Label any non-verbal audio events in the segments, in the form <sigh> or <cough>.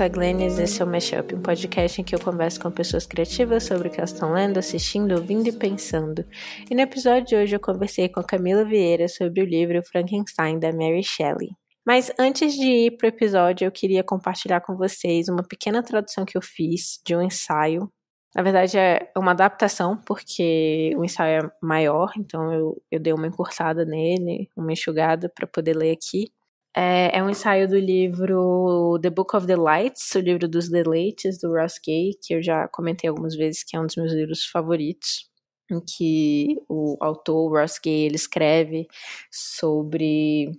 sou a Glennis e esse é o Mashup, um podcast em que eu converso com pessoas criativas sobre o que elas estão lendo, assistindo, ouvindo e pensando. E no episódio de hoje eu conversei com a Camila Vieira sobre o livro Frankenstein da Mary Shelley. Mas antes de ir para o episódio, eu queria compartilhar com vocês uma pequena tradução que eu fiz de um ensaio. Na verdade, é uma adaptação, porque o ensaio é maior, então eu, eu dei uma encurtada nele, uma enxugada para poder ler aqui. É, é, um ensaio do livro The Book of the Lights, o livro dos deleites, do Ross Gay, que eu já comentei algumas vezes que é um dos meus livros favoritos, em que o autor, Ross Gay, ele escreve sobre...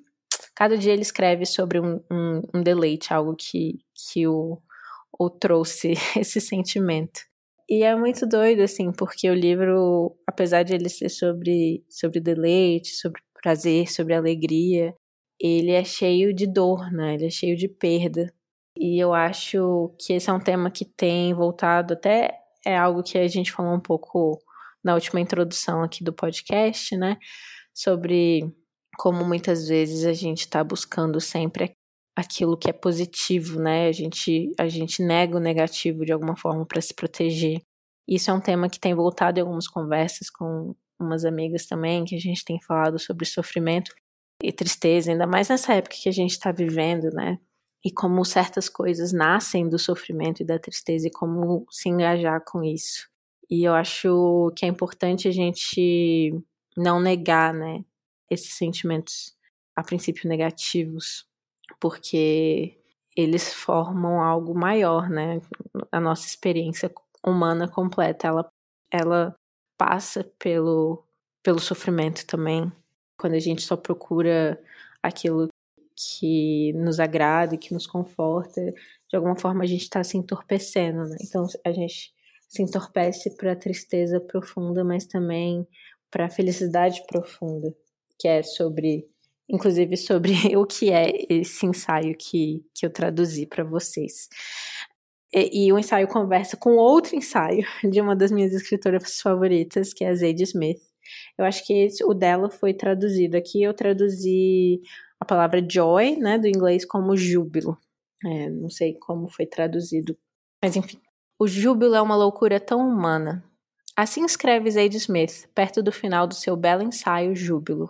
Cada dia ele escreve sobre um, um, um deleite, algo que, que o, o trouxe <laughs> esse sentimento. E é muito doido, assim, porque o livro, apesar de ele ser sobre, sobre deleite, sobre prazer, sobre alegria, ele é cheio de dor, né? Ele é cheio de perda. E eu acho que esse é um tema que tem voltado até é algo que a gente falou um pouco na última introdução aqui do podcast, né? Sobre como muitas vezes a gente está buscando sempre aquilo que é positivo, né? A gente, a gente nega o negativo de alguma forma para se proteger. Isso é um tema que tem voltado em algumas conversas com umas amigas também, que a gente tem falado sobre sofrimento e tristeza, ainda mais nessa época que a gente está vivendo, né? E como certas coisas nascem do sofrimento e da tristeza e como se engajar com isso. E eu acho que é importante a gente não negar, né, esses sentimentos a princípio negativos, porque eles formam algo maior, né? A nossa experiência humana completa, ela ela passa pelo pelo sofrimento também quando a gente só procura aquilo que nos agrada que nos conforta, de alguma forma a gente está se entorpecendo, né? Então a gente se entorpece para tristeza profunda, mas também para felicidade profunda, que é sobre, inclusive sobre <laughs> o que é esse ensaio que, que eu traduzi para vocês. E, e o ensaio conversa com outro ensaio <laughs> de uma das minhas escritoras favoritas, que é a Zadie Smith, eu acho que esse, o dela foi traduzido. Aqui eu traduzi a palavra joy, né, do inglês como júbilo. É, não sei como foi traduzido, mas enfim. O júbilo é uma loucura tão humana. Assim escreve Zadie Smith, perto do final do seu belo ensaio Júbilo.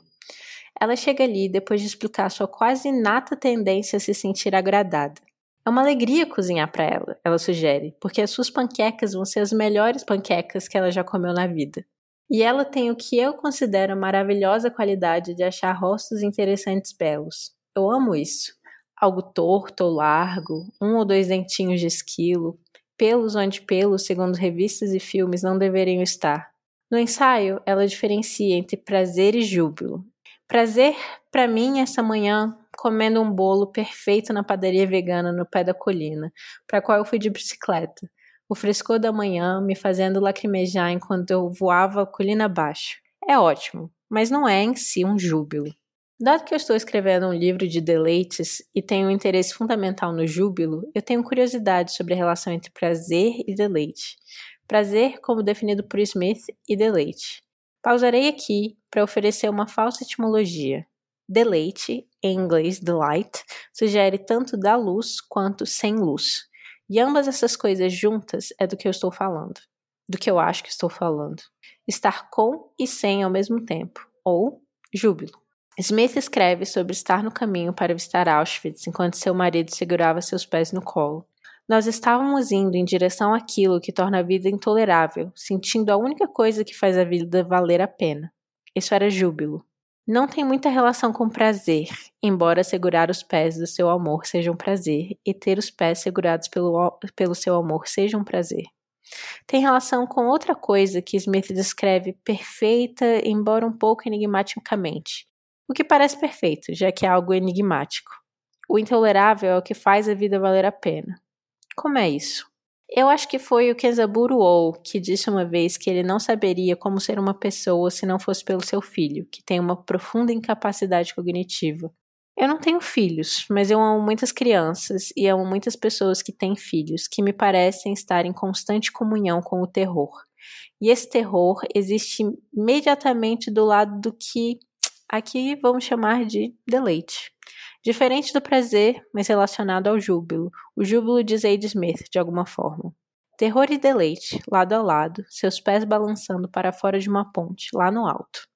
Ela chega ali depois de explicar sua quase inata tendência a se sentir agradada. É uma alegria cozinhar para ela, ela sugere, porque as suas panquecas vão ser as melhores panquecas que ela já comeu na vida. E ela tem o que eu considero maravilhosa qualidade de achar rostos interessantes belos. Eu amo isso. Algo torto ou largo, um ou dois dentinhos de esquilo, pelos onde pelos, segundo revistas e filmes, não deveriam estar. No ensaio, ela diferencia entre prazer e júbilo. Prazer, para mim, essa manhã, comendo um bolo perfeito na padaria vegana no pé da colina, para qual eu fui de bicicleta o frescor da manhã me fazendo lacrimejar enquanto eu voava colina abaixo. É ótimo, mas não é em si um júbilo. Dado que eu estou escrevendo um livro de deleites e tenho um interesse fundamental no júbilo, eu tenho curiosidade sobre a relação entre prazer e deleite. Prazer, como definido por Smith, e deleite. Pausarei aqui para oferecer uma falsa etimologia. Deleite, em inglês delight, sugere tanto da luz quanto sem luz. E ambas essas coisas juntas é do que eu estou falando, do que eu acho que estou falando. Estar com e sem ao mesmo tempo, ou júbilo. Smith escreve sobre estar no caminho para visitar Auschwitz enquanto seu marido segurava seus pés no colo. Nós estávamos indo em direção àquilo que torna a vida intolerável, sentindo a única coisa que faz a vida valer a pena. Isso era júbilo. Não tem muita relação com prazer, embora segurar os pés do seu amor seja um prazer e ter os pés segurados pelo, pelo seu amor seja um prazer. Tem relação com outra coisa que Smith descreve perfeita, embora um pouco enigmaticamente. O que parece perfeito, já que é algo enigmático. O intolerável é o que faz a vida valer a pena. Como é isso? Eu acho que foi o Kenzaburo Ou que disse uma vez que ele não saberia como ser uma pessoa se não fosse pelo seu filho, que tem uma profunda incapacidade cognitiva. Eu não tenho filhos, mas eu amo muitas crianças e amo muitas pessoas que têm filhos, que me parecem estar em constante comunhão com o terror. E esse terror existe imediatamente do lado do que aqui vamos chamar de deleite. Diferente do prazer, mas relacionado ao júbilo, o júbilo de Zadie Smith, de alguma forma. Terror e deleite, lado a lado, seus pés balançando para fora de uma ponte, lá no alto.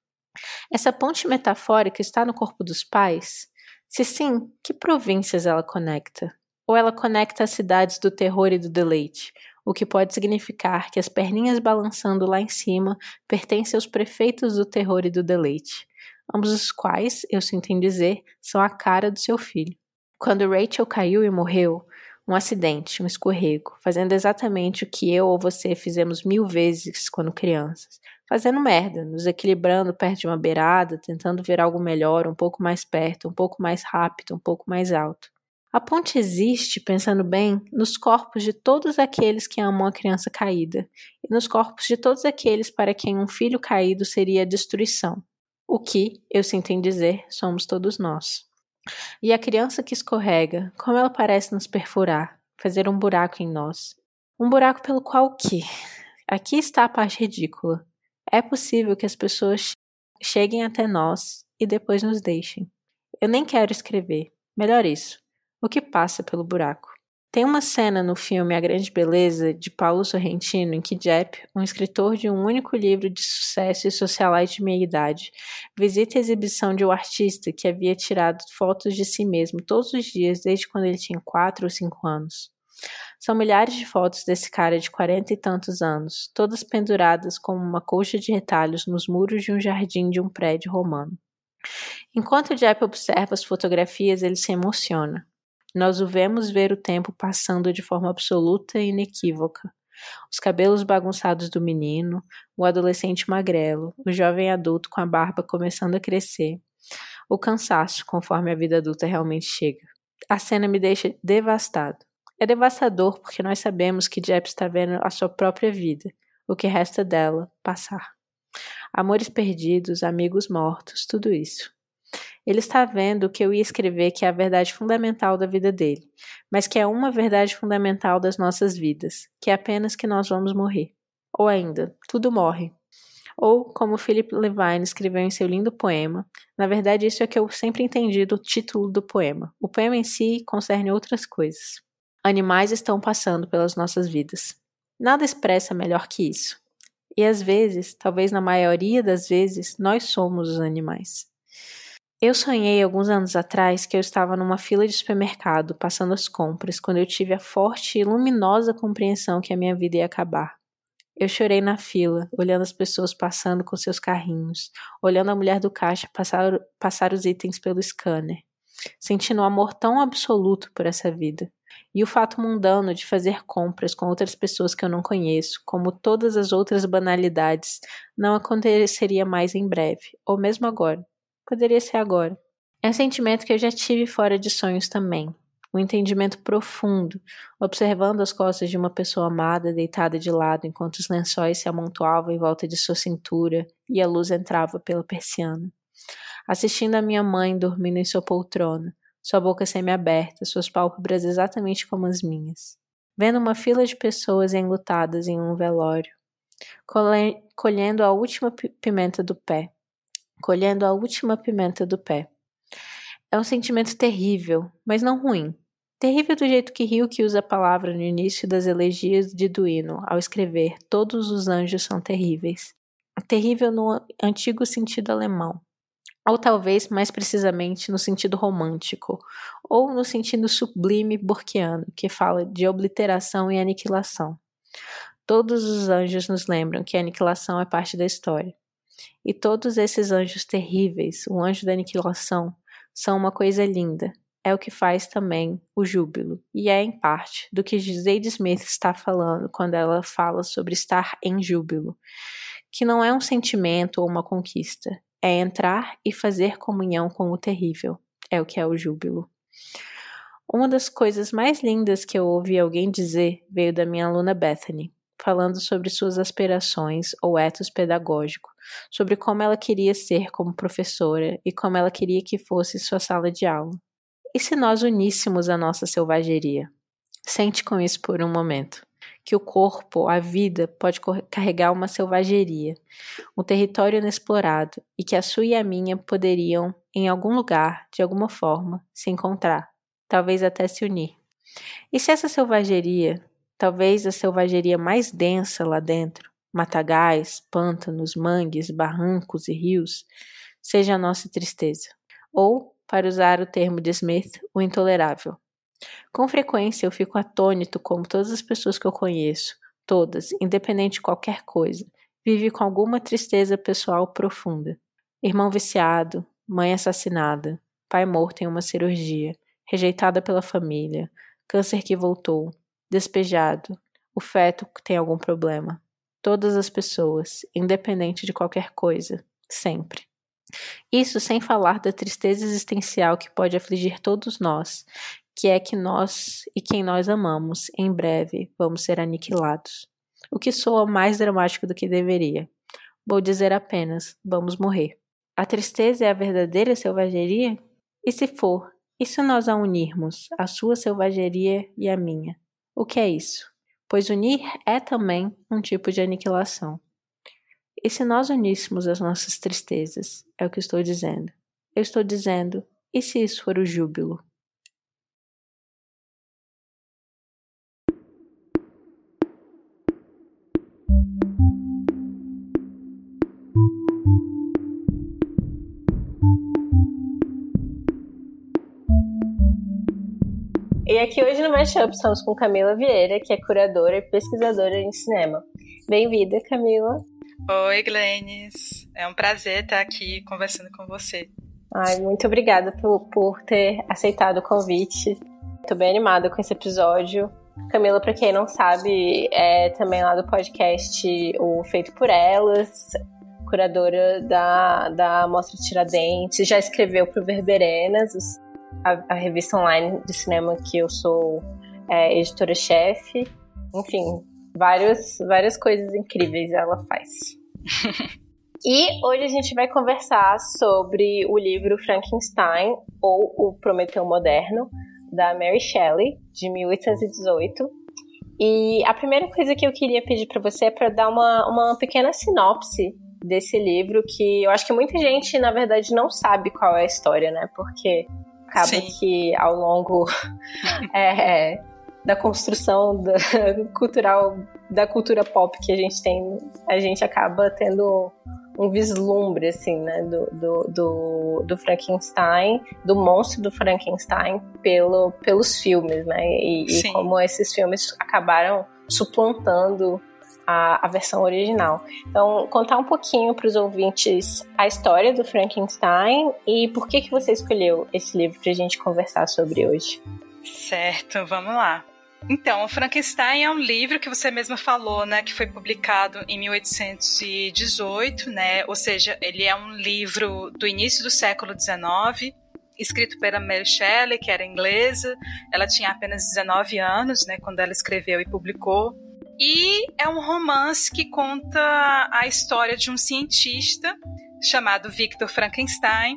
Essa ponte metafórica está no corpo dos pais? Se sim, que províncias ela conecta? Ou ela conecta as cidades do terror e do deleite, o que pode significar que as perninhas balançando lá em cima pertencem aos prefeitos do terror e do deleite, ambos os quais, eu sinto em dizer, são a cara do seu filho. Quando Rachel caiu e morreu, um acidente, um escorrego, fazendo exatamente o que eu ou você fizemos mil vezes quando crianças. Fazendo merda, nos equilibrando perto de uma beirada, tentando ver algo melhor, um pouco mais perto, um pouco mais rápido, um pouco mais alto. A ponte existe, pensando bem, nos corpos de todos aqueles que amam a criança caída, e nos corpos de todos aqueles para quem um filho caído seria destruição. O que, eu sinto em dizer, somos todos nós. E a criança que escorrega, como ela parece nos perfurar, fazer um buraco em nós. Um buraco pelo qual o quê? Aqui está a parte ridícula. É possível que as pessoas cheguem até nós e depois nos deixem. Eu nem quero escrever. Melhor isso. O que passa pelo buraco? Tem uma cena no filme A Grande Beleza, de Paulo Sorrentino, em que Jepp, um escritor de um único livro de sucesso e socialite de meia idade, visita a exibição de um artista que havia tirado fotos de si mesmo todos os dias desde quando ele tinha quatro ou cinco anos. São milhares de fotos desse cara de quarenta e tantos anos, todas penduradas como uma colcha de retalhos nos muros de um jardim de um prédio romano. Enquanto Jepp observa as fotografias, ele se emociona. Nós o vemos ver o tempo passando de forma absoluta e inequívoca. Os cabelos bagunçados do menino, o adolescente magrelo, o jovem adulto com a barba começando a crescer, o cansaço conforme a vida adulta realmente chega. A cena me deixa devastado. É devastador porque nós sabemos que Jepp está vendo a sua própria vida, o que resta dela, passar. Amores perdidos, amigos mortos, tudo isso. Ele está vendo o que eu ia escrever que é a verdade fundamental da vida dele, mas que é uma verdade fundamental das nossas vidas, que é apenas que nós vamos morrer. Ou ainda, tudo morre. Ou, como Philip Levine escreveu em seu lindo poema, na verdade isso é que eu sempre entendi do título do poema. O poema em si concerne outras coisas. Animais estão passando pelas nossas vidas. Nada expressa melhor que isso. E às vezes, talvez na maioria das vezes, nós somos os animais. Eu sonhei alguns anos atrás que eu estava numa fila de supermercado passando as compras quando eu tive a forte e luminosa compreensão que a minha vida ia acabar. Eu chorei na fila, olhando as pessoas passando com seus carrinhos, olhando a mulher do caixa passar, passar os itens pelo scanner, sentindo um amor tão absoluto por essa vida. E o fato mundano de fazer compras com outras pessoas que eu não conheço, como todas as outras banalidades, não aconteceria mais em breve, ou mesmo agora. Poderia ser agora. É um sentimento que eu já tive fora de sonhos também. Um entendimento profundo, observando as costas de uma pessoa amada deitada de lado enquanto os lençóis se amontoavam em volta de sua cintura e a luz entrava pela persiana. Assistindo a minha mãe dormindo em sua poltrona, sua boca semi-aberta, suas pálpebras exatamente como as minhas. Vendo uma fila de pessoas enlutadas em um velório, colhendo a última pimenta do pé, colhendo a última pimenta do pé. É um sentimento terrível, mas não ruim. Terrível do jeito que Hilke usa a palavra no início das elegias de Duino, ao escrever Todos os anjos são terríveis. Terrível no antigo sentido alemão, ou talvez mais precisamente no sentido romântico, ou no sentido sublime burkeano, que fala de obliteração e aniquilação. Todos os anjos nos lembram que a aniquilação é parte da história. E todos esses anjos terríveis, o anjo da aniquilação, são uma coisa linda. É o que faz também o júbilo. E é, em parte, do que Zadie Smith está falando quando ela fala sobre estar em júbilo. Que não é um sentimento ou uma conquista. É entrar e fazer comunhão com o terrível. É o que é o júbilo. Uma das coisas mais lindas que eu ouvi alguém dizer veio da minha aluna Bethany falando sobre suas aspirações ou etos pedagógico, sobre como ela queria ser como professora e como ela queria que fosse sua sala de aula. E se nós uníssemos a nossa selvageria? Sente com isso por um momento. Que o corpo, a vida, pode carregar uma selvageria, um território inexplorado, e que a sua e a minha poderiam, em algum lugar, de alguma forma, se encontrar, talvez até se unir. E se essa selvageria, talvez a selvageria mais densa lá dentro, matagais, pântanos, mangues, barrancos e rios, seja a nossa tristeza? Ou, para usar o termo de Smith, o intolerável. Com frequência eu fico atônito como todas as pessoas que eu conheço, todas, independente de qualquer coisa, vive com alguma tristeza pessoal profunda. Irmão viciado, mãe assassinada, pai morto em uma cirurgia, rejeitada pela família, câncer que voltou, despejado, o feto tem algum problema. Todas as pessoas, independente de qualquer coisa, sempre. Isso sem falar da tristeza existencial que pode afligir todos nós, que é que nós e quem nós amamos, em breve, vamos ser aniquilados. O que soa mais dramático do que deveria. Vou dizer apenas: vamos morrer. A tristeza é a verdadeira selvageria? E se for, e se nós a unirmos, a sua selvageria e a minha? O que é isso? Pois unir é também um tipo de aniquilação. E se nós uníssemos as nossas tristezas? É o que estou dizendo. Eu estou dizendo, e se isso for o júbilo? E aqui hoje no Mashup estamos com Camila Vieira, que é curadora e pesquisadora em cinema. Bem-vinda, Camila. Oi, Glennis. É um prazer estar aqui conversando com você. Ai, muito obrigada por, por ter aceitado o convite. Estou bem animada com esse episódio. Camila, para quem não sabe, é também lá do podcast O Feito por Elas, curadora da, da Mostra Tiradentes, já escreveu para o Verberenas, a, a, revista online de cinema que eu sou é, editora-chefe. Enfim, vários, várias coisas incríveis ela faz. <laughs> e hoje a gente vai conversar sobre o livro Frankenstein, ou O Prometeu Moderno, da Mary Shelley, de 1818. E a primeira coisa que eu queria pedir para você é para dar uma, uma pequena sinopse desse livro, que eu acho que muita gente, na verdade, não sabe qual é a história, né? Porque acaba Sim. que ao longo <laughs> é, da construção da, <laughs> cultural da cultura pop que a gente tem, a gente acaba tendo um vislumbre, assim, né, do, do, do, do, Frankenstein, do monstro do Frankenstein pelo, pelos filmes, né, e, e como esses filmes acabaram suplantando a, a versão original. Então, contar um pouquinho para os ouvintes a história do Frankenstein e por que, que você escolheu esse livro para a gente conversar sobre hoje. Certo, vamos lá. Então, o Frankenstein é um livro que você mesma falou, né, que foi publicado em 1818, né? Ou seja, ele é um livro do início do século XIX, escrito pela Mary Shelley, que era inglesa. Ela tinha apenas 19 anos, né, quando ela escreveu e publicou. E é um romance que conta a história de um cientista chamado Victor Frankenstein,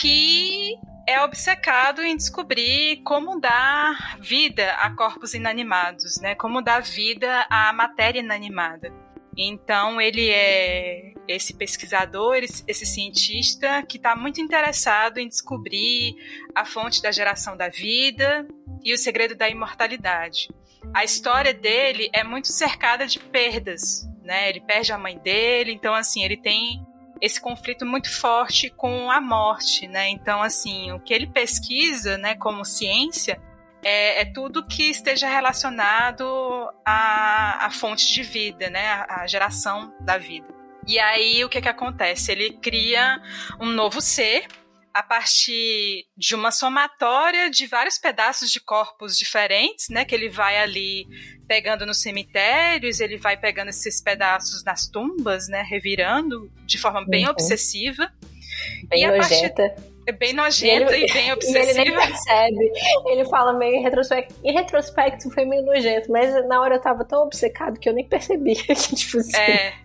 que é obcecado em descobrir como dar vida a corpos inanimados, né? Como dar vida à matéria inanimada. Então ele é esse pesquisador, esse cientista que está muito interessado em descobrir a fonte da geração da vida e o segredo da imortalidade a história dele é muito cercada de perdas, né? Ele perde a mãe dele, então assim, ele tem esse conflito muito forte com a morte, né? Então assim, o que ele pesquisa, né, como ciência, é, é tudo que esteja relacionado à, à fonte de vida, né? À, à geração da vida. E aí o que que acontece? Ele cria um novo ser a partir de uma somatória de vários pedaços de corpos diferentes, né? Que ele vai ali pegando nos cemitérios, ele vai pegando esses pedaços nas tumbas, né? Revirando de forma bem uhum. obsessiva. Bem e nojenta. Partir... É bem nojenta e, e bem obsessiva. <laughs> E ele nem percebe. Ele fala meio em retrospecto. Em retrospecto foi meio nojento, mas na hora eu tava tão obcecado que eu nem percebi. <laughs> tipo assim. É.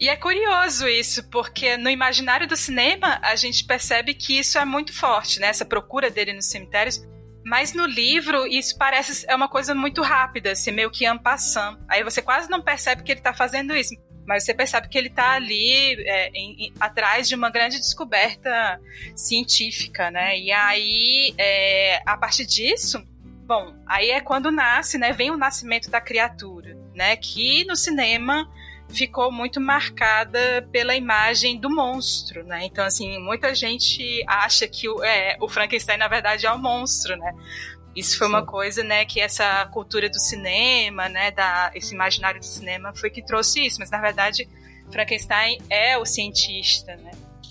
E é curioso isso, porque no imaginário do cinema a gente percebe que isso é muito forte, né? Essa procura dele nos cemitérios. Mas no livro, isso parece é uma coisa muito rápida, assim, meio que en passant. Aí você quase não percebe que ele tá fazendo isso. mas você percebe que ele está ali é, em, em, atrás de uma grande descoberta científica, né? E aí, é, a partir disso, bom, aí é quando nasce, né? Vem o nascimento da criatura, né? Que no cinema ficou muito marcada pela imagem do monstro, né? Então, assim, muita gente acha que o, é, o Frankenstein, na verdade, é o um monstro, né? Isso foi Sim. uma coisa, né, que essa cultura do cinema, né, da, esse imaginário do cinema foi que trouxe isso, mas na verdade Frankenstein é o cientista, né?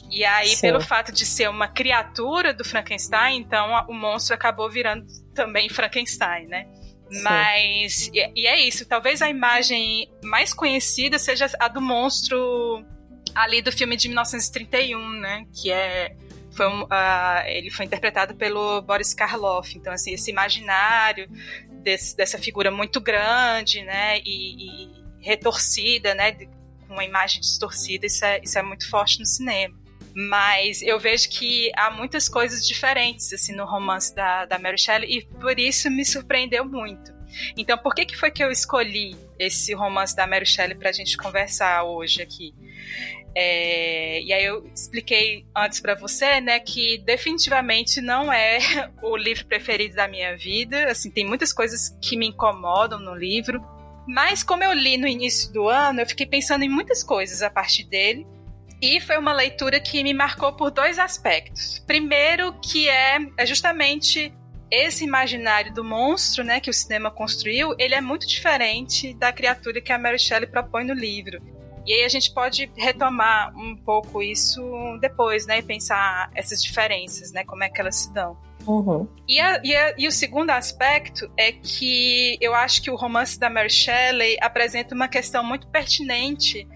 E aí, Sim. pelo fato de ser uma criatura do Frankenstein, então o monstro acabou virando também Frankenstein, né? Mas, e, e é isso, talvez a imagem mais conhecida seja a do monstro ali do filme de 1931, né? Que é foi um, uh, ele foi interpretado pelo Boris Karloff. Então, assim, esse imaginário desse, dessa figura muito grande, né, e, e retorcida, né, com uma imagem distorcida, isso é, isso é muito forte no cinema. Mas eu vejo que há muitas coisas diferentes, assim, no romance da, da Mary Shelley, e por isso me surpreendeu muito. Então, por que, que foi que eu escolhi esse romance da Mary Shelley para a gente conversar hoje aqui? É, e aí eu expliquei antes para você, né, que definitivamente não é <laughs> o livro preferido da minha vida. Assim, tem muitas coisas que me incomodam no livro. Mas como eu li no início do ano, eu fiquei pensando em muitas coisas a partir dele. E foi uma leitura que me marcou por dois aspectos. Primeiro, que é, é justamente esse imaginário do monstro, né, que o cinema construiu, ele é muito diferente da criatura que a Mary Shelley propõe no livro. E aí a gente pode retomar um pouco isso depois, né? E pensar essas diferenças, né? Como é que elas se dão. Uhum. E, a, e, a, e, o segundo aspecto é que eu acho que o romance da Mary Shelley apresenta uma questão muito pertinente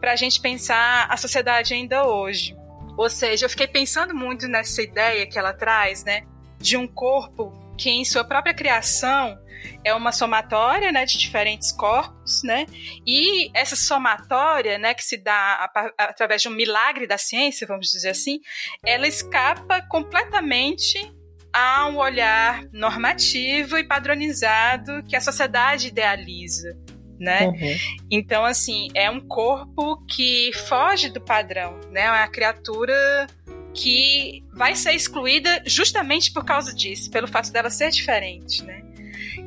para a gente pensar a sociedade ainda hoje. Ou seja, eu fiquei pensando muito nessa ideia que ela traz, né? De um corpo que, em sua própria criação, é uma somatória, né, de diferentes corpos, né? E essa somatória, né, que se dá através de um milagre da ciência, vamos dizer assim, ela escapa completamente a um olhar normativo e padronizado que a sociedade idealiza, né? Uhum. Então, assim, é um corpo que foge do padrão, né? É uma criatura que vai ser excluída justamente por causa disso, pelo fato dela ser diferente, né?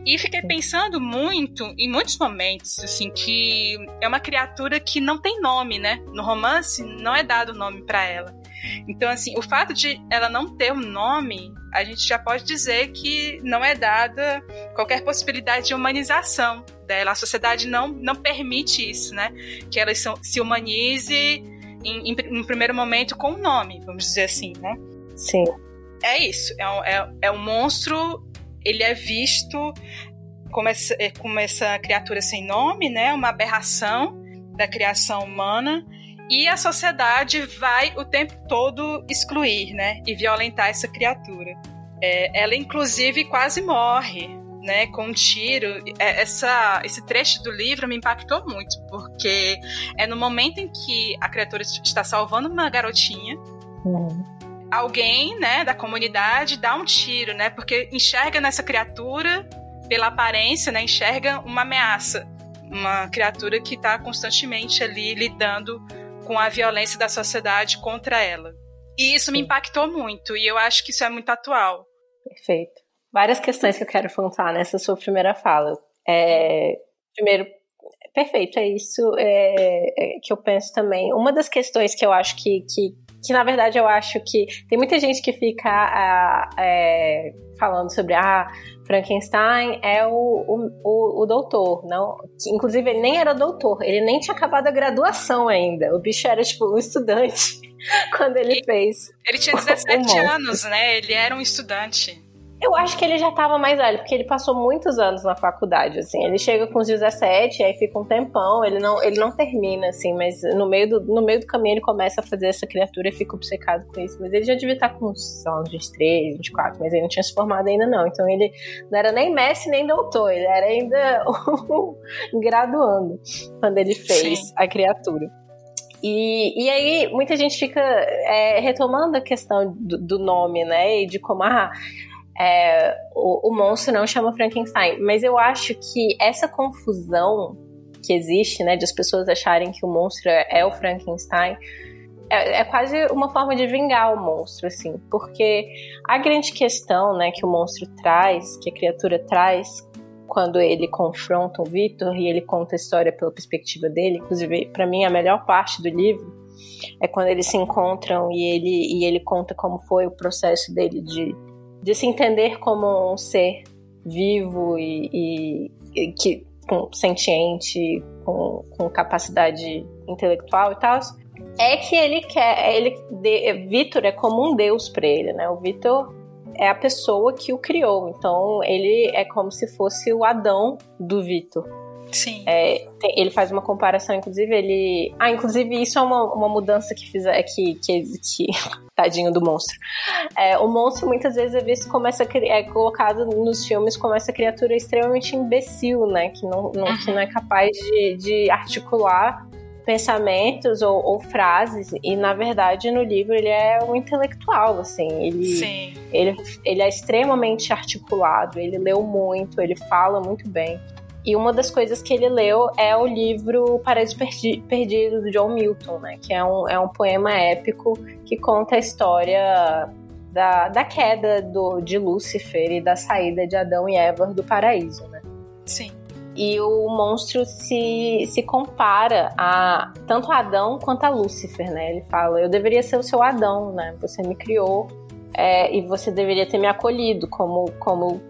E fiquei pensando muito, em muitos momentos, assim, que é uma criatura que não tem nome, né? No romance não é dado nome para ela. Então, assim, o fato de ela não ter um nome, a gente já pode dizer que não é dada qualquer possibilidade de humanização dela. A sociedade não, não permite isso, né? Que ela se humanize em, em, em primeiro momento com o um nome, vamos dizer assim, né? Sim. É isso. É um, é, é um monstro ele é visto como essa, é, como essa criatura sem nome, né? Uma aberração da criação humana e a sociedade vai o tempo todo excluir, né? E violentar essa criatura. É, ela inclusive quase morre, né? Com um tiro. É, essa, esse trecho do livro me impactou muito porque é no momento em que a criatura está salvando uma garotinha. Uhum alguém, né, da comunidade dá um tiro, né, porque enxerga nessa criatura, pela aparência, né, enxerga uma ameaça, uma criatura que está constantemente ali lidando com a violência da sociedade contra ela. E isso me impactou muito, e eu acho que isso é muito atual. Perfeito. Várias questões que eu quero apontar nessa sua primeira fala. É, primeiro, perfeito, é isso é, é, que eu penso também. Uma das questões que eu acho que, que que na verdade eu acho que tem muita gente que fica é, falando sobre ah, Frankenstein é o, o, o, o, doutor, não? Inclusive ele nem era doutor, ele nem tinha acabado a graduação ainda. O bicho era tipo um estudante <laughs> quando ele fez. Ele tinha 17 <laughs> anos, né? Ele era um estudante. Eu acho que ele já estava mais velho, porque ele passou muitos anos na faculdade, assim. Ele chega com os 17, aí fica um tempão, ele não, ele não termina, assim, mas no meio, do, no meio do caminho ele começa a fazer essa criatura e fica obcecado com isso. Mas ele já devia estar com uns, uns 23, 24, mas ele não tinha se formado ainda não. Então ele não era nem mestre nem doutor, ele era ainda <laughs> graduando quando ele fez Sim. a criatura. E, e aí muita gente fica é, retomando a questão do, do, nome, né? E de como, ah, é, o, o monstro não chama Frankenstein. Mas eu acho que essa confusão que existe, né, de as pessoas acharem que o monstro é, é o Frankenstein, é, é, quase uma forma de vingar o monstro, assim, porque a grande questão, né, que o monstro traz, que a criatura traz, quando ele confronta o Victor e ele conta a história pela perspectiva dele, inclusive para mim a melhor parte do livro é quando eles se encontram e ele e ele conta como foi o processo dele de, de se entender como um ser vivo e, e, e que com, sentiente, com, com capacidade intelectual e tal, é que ele quer, ele Vitor é como um deus para ele, né? O Vitor é a pessoa que o criou. Então ele é como se fosse o Adão do Vitor. Sim. É, tem, ele faz uma comparação, inclusive, ele. Ah, inclusive, isso é uma, uma mudança que fiz é que, que, que. <laughs> Tadinho do monstro. É, o monstro muitas vezes é visto como essa. É colocado nos filmes como essa criatura extremamente imbecil, né? Que não, não, uhum. que não é capaz de, de articular pensamentos ou, ou, frases e na verdade no livro ele é um intelectual assim ele, Sim. ele ele é extremamente articulado ele leu muito ele fala muito bem e uma das coisas que ele leu é o livro Paraíso Perdido, do John Milton, né? Que é um, é um poema épico que conta a história da, da queda do, de Lúcifer e da saída de Adão e Eva do paraíso, né? Sim. E o monstro se, se compara a tanto a Adão quanto a Lúcifer, né? Ele fala: Eu deveria ser o seu Adão, né? Você me criou é, e você deveria ter me acolhido como, como,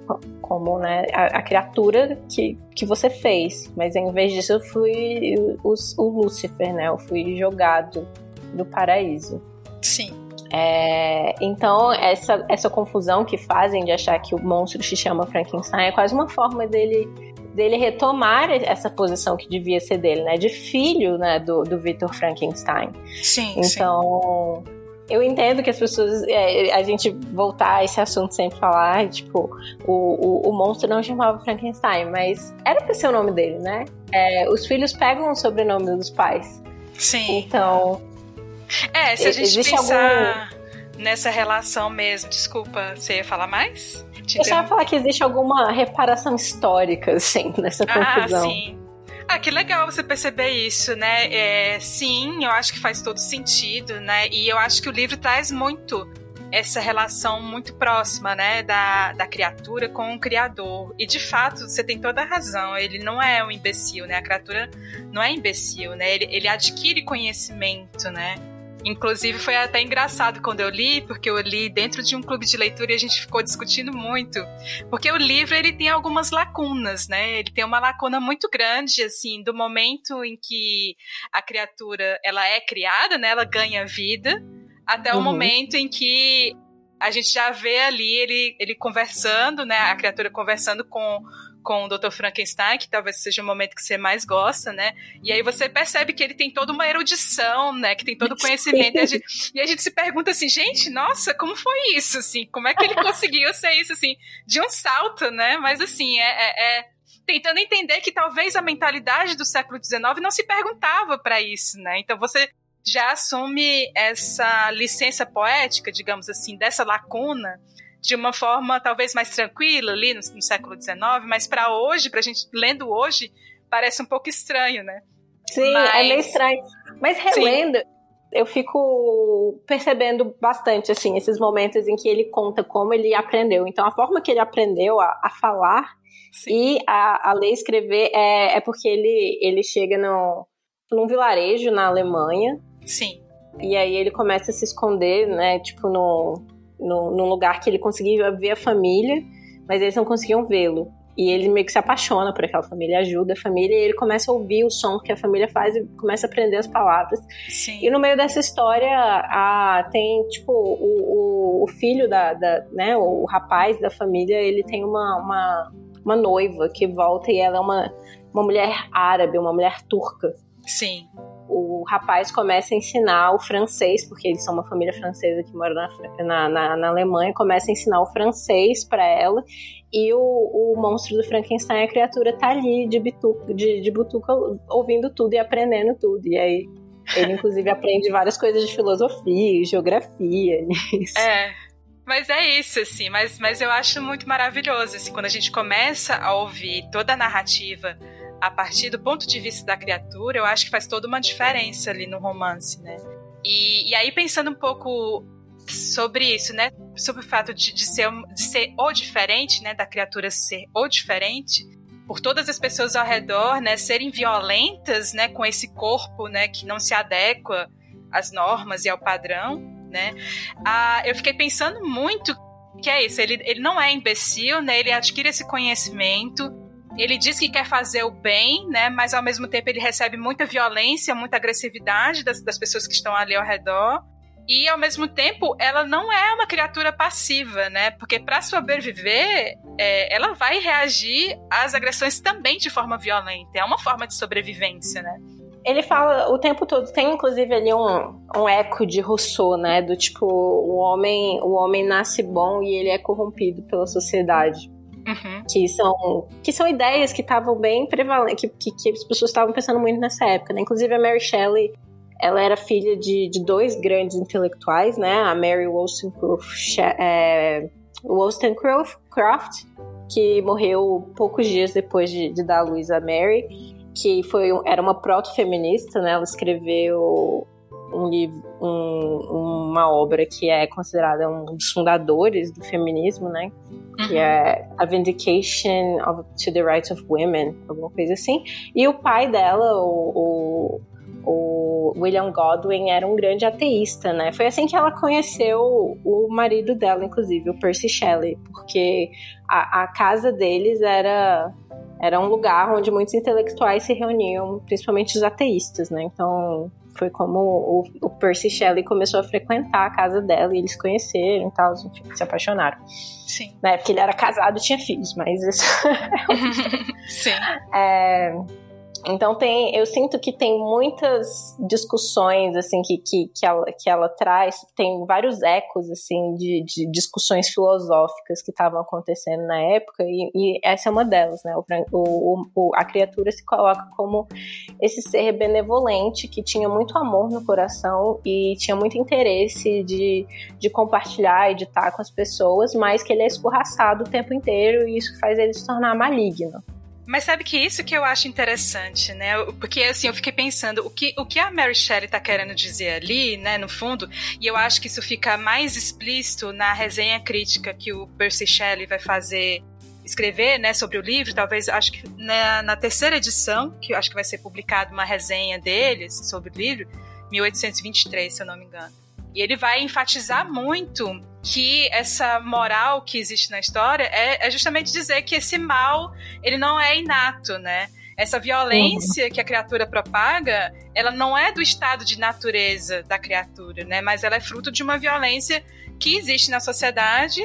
como né, a, a, criatura que, que você fez. Mas em vez disso, eu fui o, o Lúcifer, né? Eu fui jogado do paraíso. Sim. É, então, essa, essa confusão que fazem de achar que o monstro se chama Frankenstein é quase uma forma dele dele retomar essa posição que devia ser dele, né? De filho, né? Do, do Victor Frankenstein. Sim, Então... Sim eu entendo que as pessoas. É, a gente voltar a esse assunto sempre falar, tipo, o, o, o, monstro não chamava Frankenstein, mas era pra ser o nome dele, né? É, os filhos pegam o sobrenome dos pais. Sim. Então. É, se a gente pensar algum... nessa relação mesmo, desculpa, você ia falar mais? Te eu ia falar que existe alguma reparação histórica, assim, nessa ah, confusão. Ah, sim. Ah, que legal você perceber isso, né? É, sim, eu acho que faz todo sentido, né? E eu acho que o livro traz muito essa relação muito próxima, né, da, da criatura com o criador. E de fato, você tem toda a razão. Ele não é um imbecil, né? A criatura não é imbecil, né? Ele, ele adquire conhecimento, né? Inclusive foi até engraçado quando eu li, porque eu li dentro de um clube de leitura e a gente ficou discutindo muito, porque o livro ele tem algumas lacunas, né? Ele tem uma lacuna muito grande assim do momento em que a criatura ela é criada, né? Ela ganha vida, até uhum. o momento em que a gente já vê ali ele, ele conversando, né? A criatura conversando com com o Dr. Frankenstein, que talvez seja o momento que você mais gosta, né? E aí você percebe que ele tem toda uma erudição, né? Que tem todo o conhecimento. E a, gente, e a, gente, se pergunta assim, gente, nossa, como foi isso, assim? Como é que ele conseguiu ser isso, assim, de um salto, né? Mas, assim, é, é, é tentando entender que talvez a mentalidade do século XIX não se perguntava para isso, né? Então você já assume essa licença poética, digamos assim, dessa lacuna de uma forma talvez mais tranquila ali no, no século XIX, mas para hoje, para a gente lendo hoje, parece um pouco estranho, né? Sim, mas... é meio estranho. Mas relendo, Sim. eu fico percebendo bastante, assim, esses momentos em que ele conta como ele aprendeu. Então, a forma que ele aprendeu a, a falar Sim. e a, a ler e escrever é, é porque ele, ele chega no, num vilarejo na Alemanha. Sim. E aí ele começa a se esconder, né? Tipo, no, no, num lugar que ele conseguia ver a família, mas eles não conseguiam vê-lo. E ele meio que se apaixona por aquela família, ajuda a família, e ele começa a ouvir o som que a família faz e começa a aprender as palavras. Sim. E no meio dessa história, a, tem, tipo, o, o, o filho da, da, né, o rapaz da família, ele tem uma, uma, uma noiva que volta e ela é uma, uma mulher árabe, uma mulher turca. Sim o rapaz começa a ensinar o francês, porque eles são uma família francesa que mora na, na, na, na Alemanha, começa a ensinar o francês para ela, e o, o monstro do Frankenstein, a criatura, tá ali de, bituca, de, de butuca, ouvindo tudo e aprendendo tudo. E aí ele, inclusive, <laughs> aprende várias coisas de filosofia, geografia. É. Mas é isso, assim, mas, mas eu acho muito maravilhoso, assim, quando a gente começa a ouvir toda a narrativa a partir do ponto de vista da criatura, eu acho que faz toda uma diferença ali no romance, né? E, e aí, pensando um pouco sobre isso, né? Sobre o fato de, de, ser, de ser o diferente, né? Da criatura ser o diferente, por todas as pessoas ao redor, né? Serem violentas, né? Com esse corpo, né? Que não se adequa às normas e ao padrão, né? Ah, eu fiquei pensando muito que é isso, ele, ele não é imbecil, né? Ele adquire esse conhecimento, ele diz que quer fazer o bem, né? Mas ao mesmo tempo ele recebe muita violência, muita agressividade das, das pessoas que estão ali ao redor. E ao mesmo tempo, ela não é uma criatura passiva, né? Porque para sobreviver, é, ela vai reagir às agressões também de forma violenta. É uma forma de sobrevivência, né? Ele fala o tempo todo, tem inclusive ali um, um eco de Rousseau, né? Do tipo, o homem, o homem nasce bom e ele é corrompido pela sociedade. Uhum. Que, são, que são ideias que estavam bem prevalentes, que, que, que, as pessoas estavam pensando muito nessa época. Né? Inclusive, a Mary Shelley ela era filha de, de dois grandes intelectuais, né? A Mary Wollstonecraft, é, que morreu poucos dias depois de, de dar a luz a Mary, que foi era uma proto-feminista, né? Ela escreveu um livro, um, uma obra que é considerada um dos fundadores do feminismo, né? Uhum. Que é A Vindication of, to the Rights of Women, alguma coisa assim. E o pai dela, o, o, o William Godwin, era um grande ateísta, né? Foi assim que ela conheceu o marido dela, inclusive, o Percy Shelley, porque a, a casa deles era era um lugar onde muitos intelectuais se reuniam, principalmente os ateístas, né? Então, foi como o, o, Percy Shelley começou a frequentar a casa dela e eles conheceram e tal, enfim, se apaixonaram. Sim. Na época ele era casado e tinha filhos, mas isso. <laughs> <laughs> Sim. É, então tem, eu sinto que tem muitas discussões assim que, que, que, ela, que ela traz, tem vários ecos assim de, de discussões filosóficas que estavam acontecendo na época e, e, essa é uma delas, né? O, o, o, a criatura se coloca como esse ser benevolente que tinha muito amor no coração e tinha muito interesse de, de compartilhar e de estar com as pessoas, mas que ele é escorraçado o tempo inteiro e isso faz ele se tornar maligno. Mas sabe que isso que eu acho interessante, né? Porque assim, eu fiquei pensando o que, o que a Mary Shelley tá querendo dizer ali, né, no fundo, e eu acho que isso fica mais explícito na resenha crítica que o Percy Shelley vai fazer escrever, né, sobre o livro, talvez acho que na, na terceira edição, que acho que vai ser publicada uma resenha deles sobre o livro, 1823, se eu não me engano. E ele vai enfatizar muito que essa moral que existe na história é, é, justamente dizer que esse mal ele não é inato, né? Essa violência uhum. que a criatura propaga, ela não é do estado de natureza da criatura, né? Mas ela é fruto de uma violência que existe na sociedade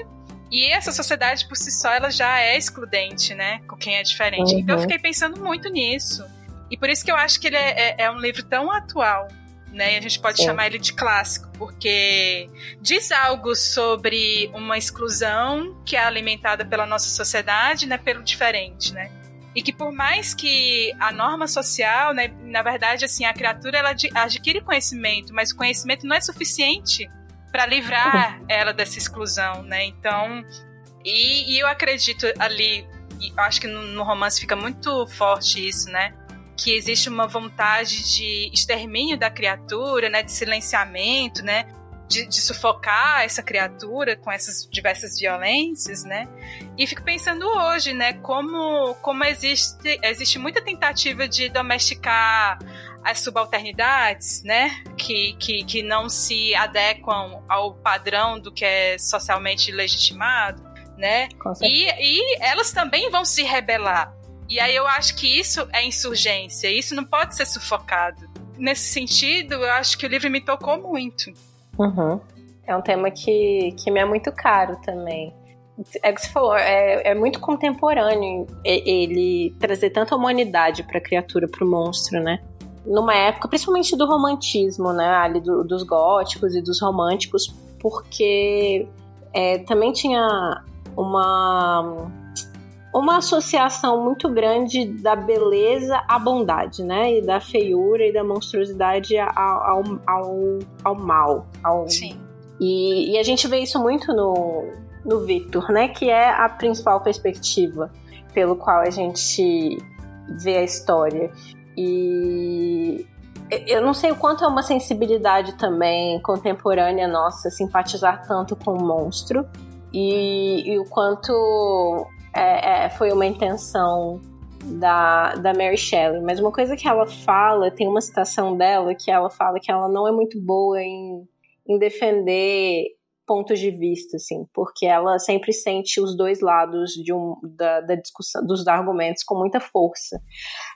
e essa sociedade por si só ela já é excludente, né? Com quem é diferente. Uhum. Então eu uhum. fiquei pensando muito nisso. E por isso que eu acho que ele é, é, é um livro tão atual né? E a gente pode Sim. chamar ele de clássico, porque diz algo sobre uma exclusão que é alimentada pela nossa sociedade, né? Pelo diferente, né? E que por mais que a norma social, né, na verdade, assim, a criatura ela adquire conhecimento, mas o conhecimento não é suficiente para livrar ela dessa exclusão, né? Então, e, e eu acredito ali, acho que no, no romance fica muito forte isso, né? Que existe uma vontade de extermínio da criatura, né, de silenciamento, né, de, de, sufocar essa criatura com essas diversas violências, né? E fico pensando hoje, né, como, como existe, existe muita tentativa de domesticar as subalternidades, né, que, que, que não se adequam ao padrão do que é socialmente legitimado, né? E, e elas também vão se rebelar, e aí eu acho que isso é insurgência, isso não pode ser sufocado. Nesse sentido, eu acho que o livro me tocou muito. Uhum. É um tema que, que me é muito caro também. É o que você falou, é, é muito contemporâneo ele trazer tanta humanidade para a criatura, para o monstro, né? Numa época, principalmente do romantismo, né? Ali do, dos góticos e dos românticos, porque é, também tinha uma uma associação muito grande da beleza à bondade, né? E da feiura e da monstruosidade ao, ao, ao, mal. Ao... Sim. E, e, a gente vê isso muito no, no Victor, né? Que é a principal perspectiva pelo qual a gente ver a história. E eu não sei o quanto é uma sensibilidade também contemporânea nossa simpatizar tanto com o monstro e, e o quanto é, é, foi uma intenção da, da Mary Shelley. Mas uma coisa que ela fala, tem uma citação dela que ela fala que ela não é muito boa em, em defender pontos de vista, assim, porque ela sempre sente os dois lados de um, da, da, discussão, dos argumentos com muita força.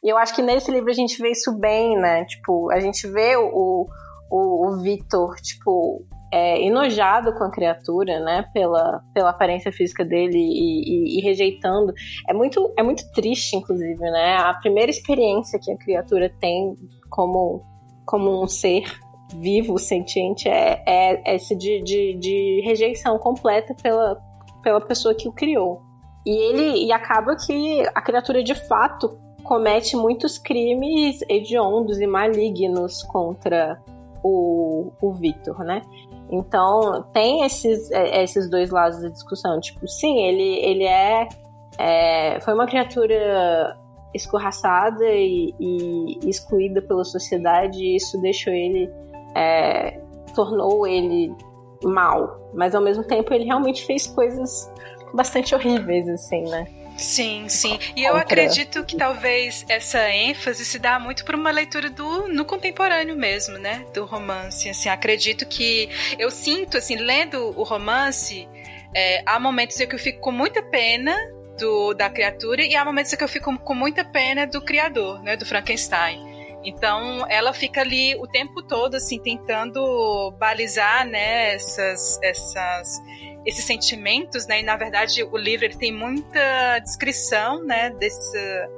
E eu acho que nesse livro a gente vê isso bem, né? Tipo, a gente vê o, o, o Victor, tipo, é, enojado com a criatura, né? Pela, pela aparência física dele e, e, e, rejeitando. É muito, é muito triste, inclusive, né? A primeira experiência que a criatura tem como, como um ser vivo, sentiente, é, é esse de, de, de rejeição completa pela, pela pessoa que o criou. E ele e acaba que a criatura de fato comete muitos crimes hediondos e malignos contra o, o Victor, né? Então tem esses, é, esses dois lados da discussão. Tipo, sim, ele, ele é, é foi uma criatura escorraçada e, e excluída pela sociedade e isso deixou ele é, tornou ele mal, mas ao mesmo tempo ele realmente fez coisas bastante horríveis, assim, né? Sim, sim. E eu acredito que talvez essa ênfase se dá muito por uma leitura do no contemporâneo mesmo, né? Do romance. Assim, acredito que eu sinto, assim, lendo o romance, é, há momentos em que eu fico com muita pena do, da criatura e há momentos em que eu fico com muita pena do criador, né? Do Frankenstein. Então, ela fica ali o tempo todo, assim, tentando balizar, né, essas, essas, esses sentimentos, né, e na verdade o livro ele tem muita descrição, né, desse,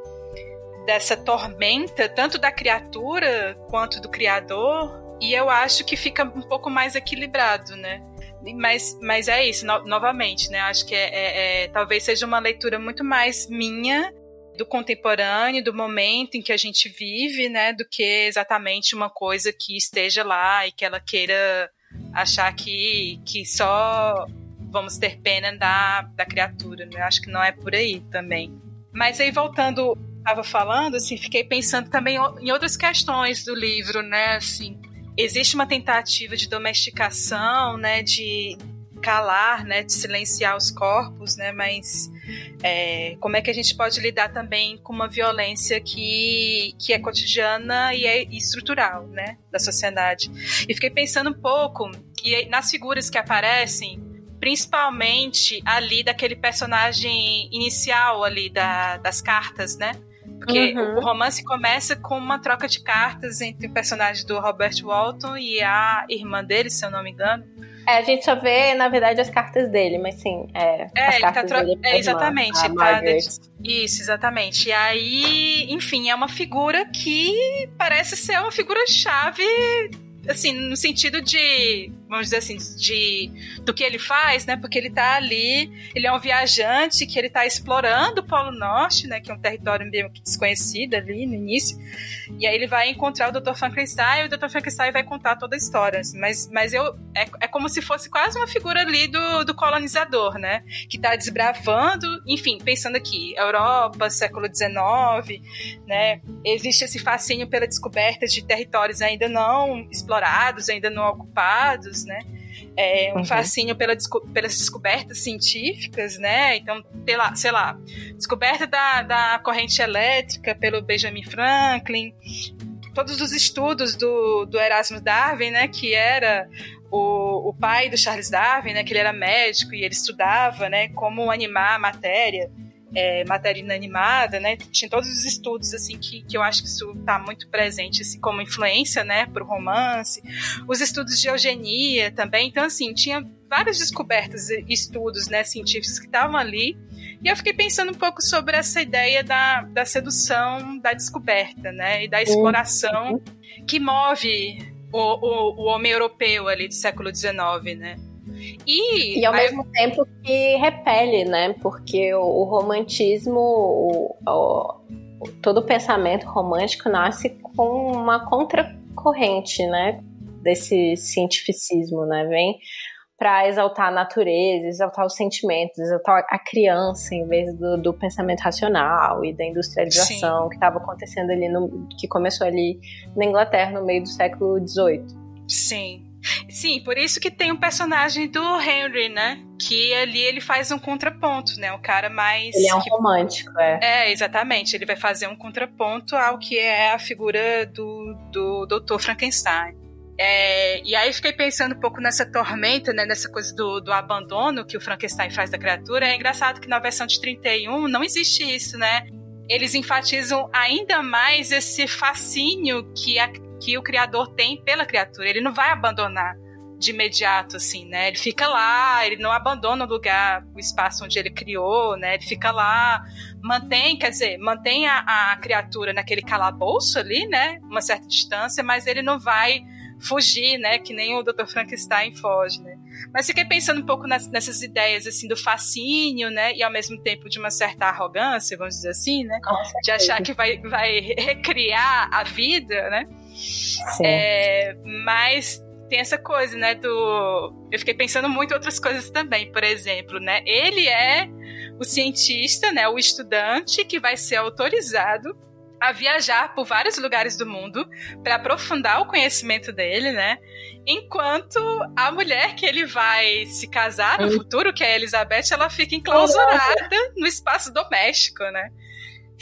dessa tormenta, tanto da criatura quanto do criador, e eu acho que fica um pouco mais equilibrado, né. Mas, mas é isso, no, novamente, né? Acho que é, é, é, talvez seja uma leitura muito mais minha do contemporâneo, do momento em que a gente vive, né, do que exatamente uma coisa que esteja lá e que ela queira achar que, que só vamos ter pena da, da criatura. Né? Eu acho que não é por aí também. Mas aí voltando, estava falando, assim, fiquei pensando também em outras questões do livro, né, assim, existe uma tentativa de domesticação, né, de calar, né, de silenciar os corpos, né, mas é, como é que a gente pode lidar também com uma violência que, que é cotidiana e é estrutural, né, da sociedade. E fiquei pensando um pouco e nas figuras que aparecem, principalmente ali daquele personagem inicial ali da, das cartas, né? Porque uhum. o romance começa com uma troca de cartas entre o personagem do Robert Walton e a irmã dele, se eu não me engano. É, a gente só vê, na verdade, as cartas dele, mas sim, é. É, cartas tá dele é exatamente. Irmã, tá Isso, exatamente. E aí, enfim, é uma figura que parece ser uma figura-chave assim, no sentido de, vamos dizer assim, de do que ele faz, né? Porque ele tá ali, ele é um viajante que ele tá explorando o Polo Norte, né? Que é um território meio desconhecido ali no início. E aí ele vai encontrar o Dr. Frankenstein e o Dr. Frankenstein vai contar toda a história. Assim, mas, mas eu é, é como se fosse quase uma figura ali do, do colonizador, né? Que tá desbravando, enfim, pensando aqui, Europa, século XIX, né? Existe esse fascínio pela descoberta de territórios ainda não explorados explorados, ainda não ocupados, né? É, um uhum. fascínio pela, pelas descobertas científicas, né? Então, pela, sei lá, descoberta da, da corrente elétrica pelo Benjamin Franklin, todos os estudos do, do Erasmus Darwin, né? Que era o, o pai do Charles Darwin, né? Que ele era médico e ele estudava, né? Como animar a matéria é, matéria inanimada, né? Tinha todos os estudos assim que, que eu acho que isso está muito presente assim, como influência, né, para o romance. Os estudos de eugenia também. Então assim tinha várias descobertas e estudos, né, científicos que estavam ali. E eu fiquei pensando um pouco sobre essa ideia da, da sedução, da descoberta, né, e da exploração que move o, o, o homem europeu ali do século XIX, né? E, e ao aí... mesmo tempo que repele, né? Porque o, o romantismo, o, o, todo o pensamento romântico nasce com uma contracorrente, né? Desse cientificismo, né? Vem para exaltar a natureza, exaltar os sentimentos, exaltar a criança em vez do, do pensamento racional e da industrialização Sim. que estava acontecendo ali no que começou ali na Inglaterra no meio do século XVIII. Sim. Sim, por isso que tem um personagem do Henry, né? Que ali ele faz um contraponto, né? O cara mais. Ele é um que... romântico, é. É, exatamente. Ele vai fazer um contraponto ao que é a figura do, do Dr. Frankenstein. É, e aí fiquei pensando um pouco nessa tormenta, né, nessa coisa do, do, abandono que o Frankenstein faz da criatura. É engraçado que na versão de 31 não existe isso, né? Eles enfatizam ainda mais esse fascínio que, a, que o criador tem pela criatura. Ele não vai abandonar de imediato, assim, né? Ele fica lá, ele não abandona o lugar, o espaço onde ele criou, né? Ele fica lá, mantém, quer dizer, mantém a, a criatura naquele calabouço ali, né? Uma certa distância, mas ele não vai fugir, né? Que nem o Dr. Frankenstein foge, né? Mas fiquei pensando um pouco nas, nessas ideias, assim, do fascínio, né? E ao mesmo tempo de uma certa arrogância, vamos dizer assim, né? De achar que vai, vai recriar a vida, né? Sim. É, mas tem essa coisa, né, do... Eu fiquei pensando muito em outras coisas também, por exemplo, né? Ele é o cientista, né, o estudante que vai ser autorizado a viajar por vários lugares do mundo para aprofundar o conhecimento dele, né? Enquanto a mulher que ele vai se casar no futuro, que é a Elizabeth, ela fica enclausurada no espaço doméstico, né?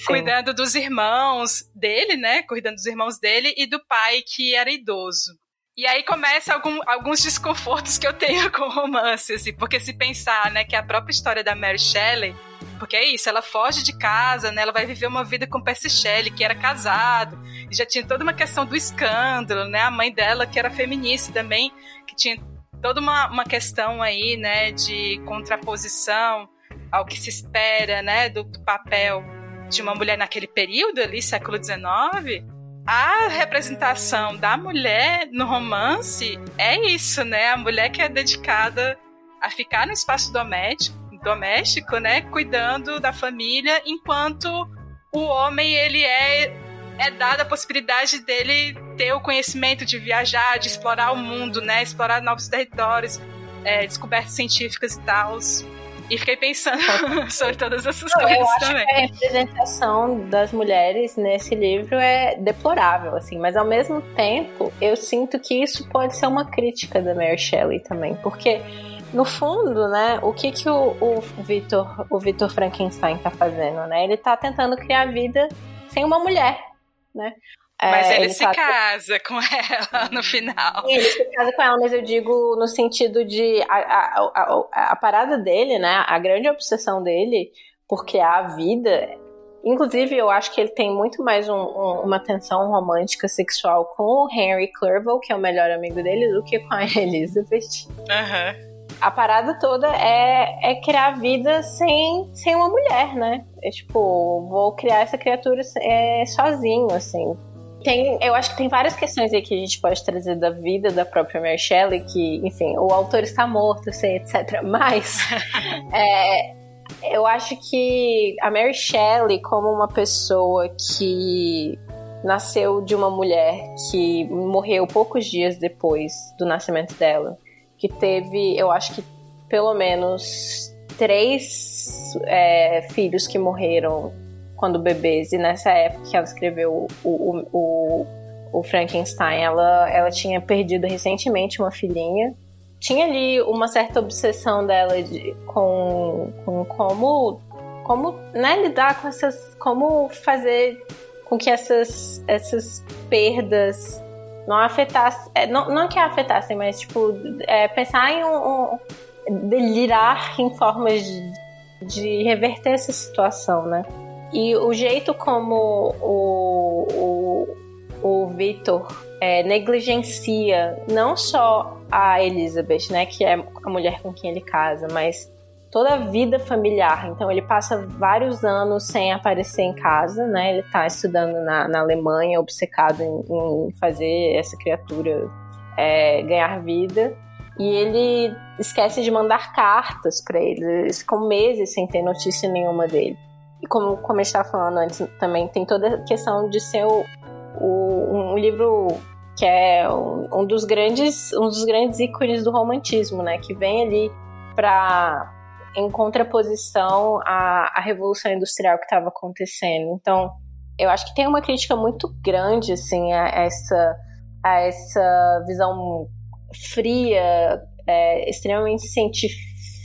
Cuidando dos irmãos dele, né? Cuidando dos irmãos dele e do pai que era idoso. E aí começa algum, alguns desconfortos que eu tenho <laughs> com o romance, assim, porque se pensar, né, que a própria história da Mary Shelley porque é isso, ela foge de casa, né? Ela vai viver uma vida com Percy Shelley, que era casado, e já tinha toda uma questão do escândalo, né? A mãe dela, que era feminista também, que tinha toda uma, uma questão aí, né, de contraposição ao que se espera, né, do, do papel de uma mulher naquele período ali, século XIX. A representação da mulher no romance é isso, né? A mulher que é dedicada a ficar no espaço doméstico, doméstico, né, cuidando da família, enquanto o homem ele é é dada a possibilidade dele ter o conhecimento de viajar, de explorar o mundo, né, explorar novos territórios, é, descobertas científicas e tal. E fiquei pensando <laughs> sobre todas essas Não, coisas eu acho também. Que a representação das mulheres nesse livro é deplorável, assim, mas ao mesmo tempo eu sinto que isso pode ser uma crítica da Mary Shelley também, porque no fundo, né, o que que o, o Victor, o Victor Frankenstein tá fazendo, né? Ele tá tentando criar vida sem uma mulher, né? Mas é, ele, ele, se casa com ela <laughs> no final. Ele se casa com ela, mas eu digo no sentido de a, a, a, a parada dele, né? A grande obsessão dele, porque a vida Inclusive, eu acho que ele tem muito mais um, um, uma tensão romântica sexual com o Henry Clerval, que é o melhor amigo dele, do que com a <laughs> Elizabeth. Uhum a parada toda é, é criar vida sem, sem uma mulher, né? É tipo, vou criar essa criatura é, sozinho, assim. Tem, eu acho que tem várias questões aí que a gente pode trazer da vida da própria Mary Shelley, que, enfim, o autor está morto, assim, etc. Mas <laughs> é, eu acho que a Mary Shelley, como uma pessoa que nasceu de uma mulher que morreu poucos dias depois do nascimento dela, que teve, eu acho que pelo menos três é, filhos que morreram quando bebês. E nessa época que ela escreveu o, o, o, o Frankenstein, ela, ela tinha perdido recentemente uma filhinha. Tinha ali uma certa obsessão dela de, com, com como, como né, lidar com essas. como fazer com que essas, essas perdas não afetasse. É, não, não que afetassem, mas tipo, é, pensar em um, um, delirar em formas de, de reverter essa situação, né? E o jeito como o, o, o Victor é, negligencia não só a Elizabeth, né, que é a mulher com quem ele casa, mas toda a vida familiar. Então ele passa vários anos sem aparecer em casa, né? Ele está estudando na, na, Alemanha, obcecado em, em fazer essa criatura é, ganhar vida. E ele esquece de mandar cartas para ele. Eles ficam meses sem ter notícia nenhuma dele. E como, como a gente estava falando antes, também tem toda a questão de ser o, o, um livro que é um, um, dos grandes um dos grandes ícones do romantismo, né? Que vem ali para em contraposição à, à revolução industrial que estava acontecendo. Então, eu acho que tem uma crítica muito grande assim a essa a essa visão fria, é, extremamente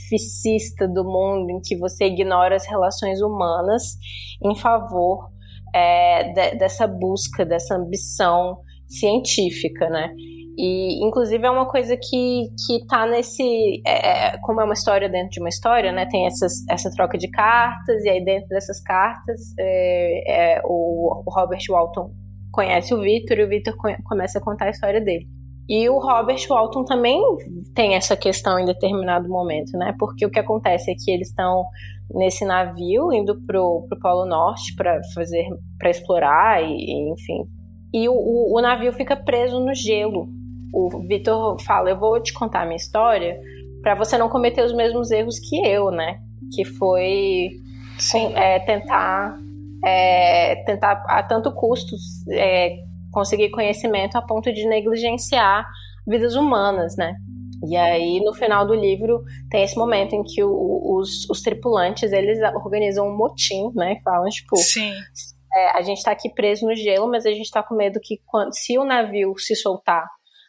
cientificista do mundo, em que você ignora as relações humanas em favor é, de, dessa busca, dessa ambição científica, né? E, inclusive, é uma coisa que, que tá nesse. É, é, como é uma história dentro de uma história, né? Tem essas, essa troca de cartas, e aí dentro dessas cartas, é, é, o, o, Robert Walton conhece o Victor e o Victor começa a contar a história dele. E o Robert Walton também tem essa questão em determinado momento, né? Porque o que acontece é que eles estão nesse navio indo pro, pro Polo Norte para fazer, para explorar e, enfim. E o, o, o navio fica preso no gelo o Vitor fala: Eu vou te contar a minha história para você não cometer os mesmos erros que eu, né? Que foi é, tentar, é, tentar a tanto custo é, conseguir conhecimento a ponto de negligenciar vidas humanas, né? E aí, no final do livro, tem esse momento em que o, os, os, tripulantes, eles organizam um motim, né? Falam, tipo... Sim. É, a gente tá aqui preso no gelo, mas a gente tá com medo que quando, se o navio se soltar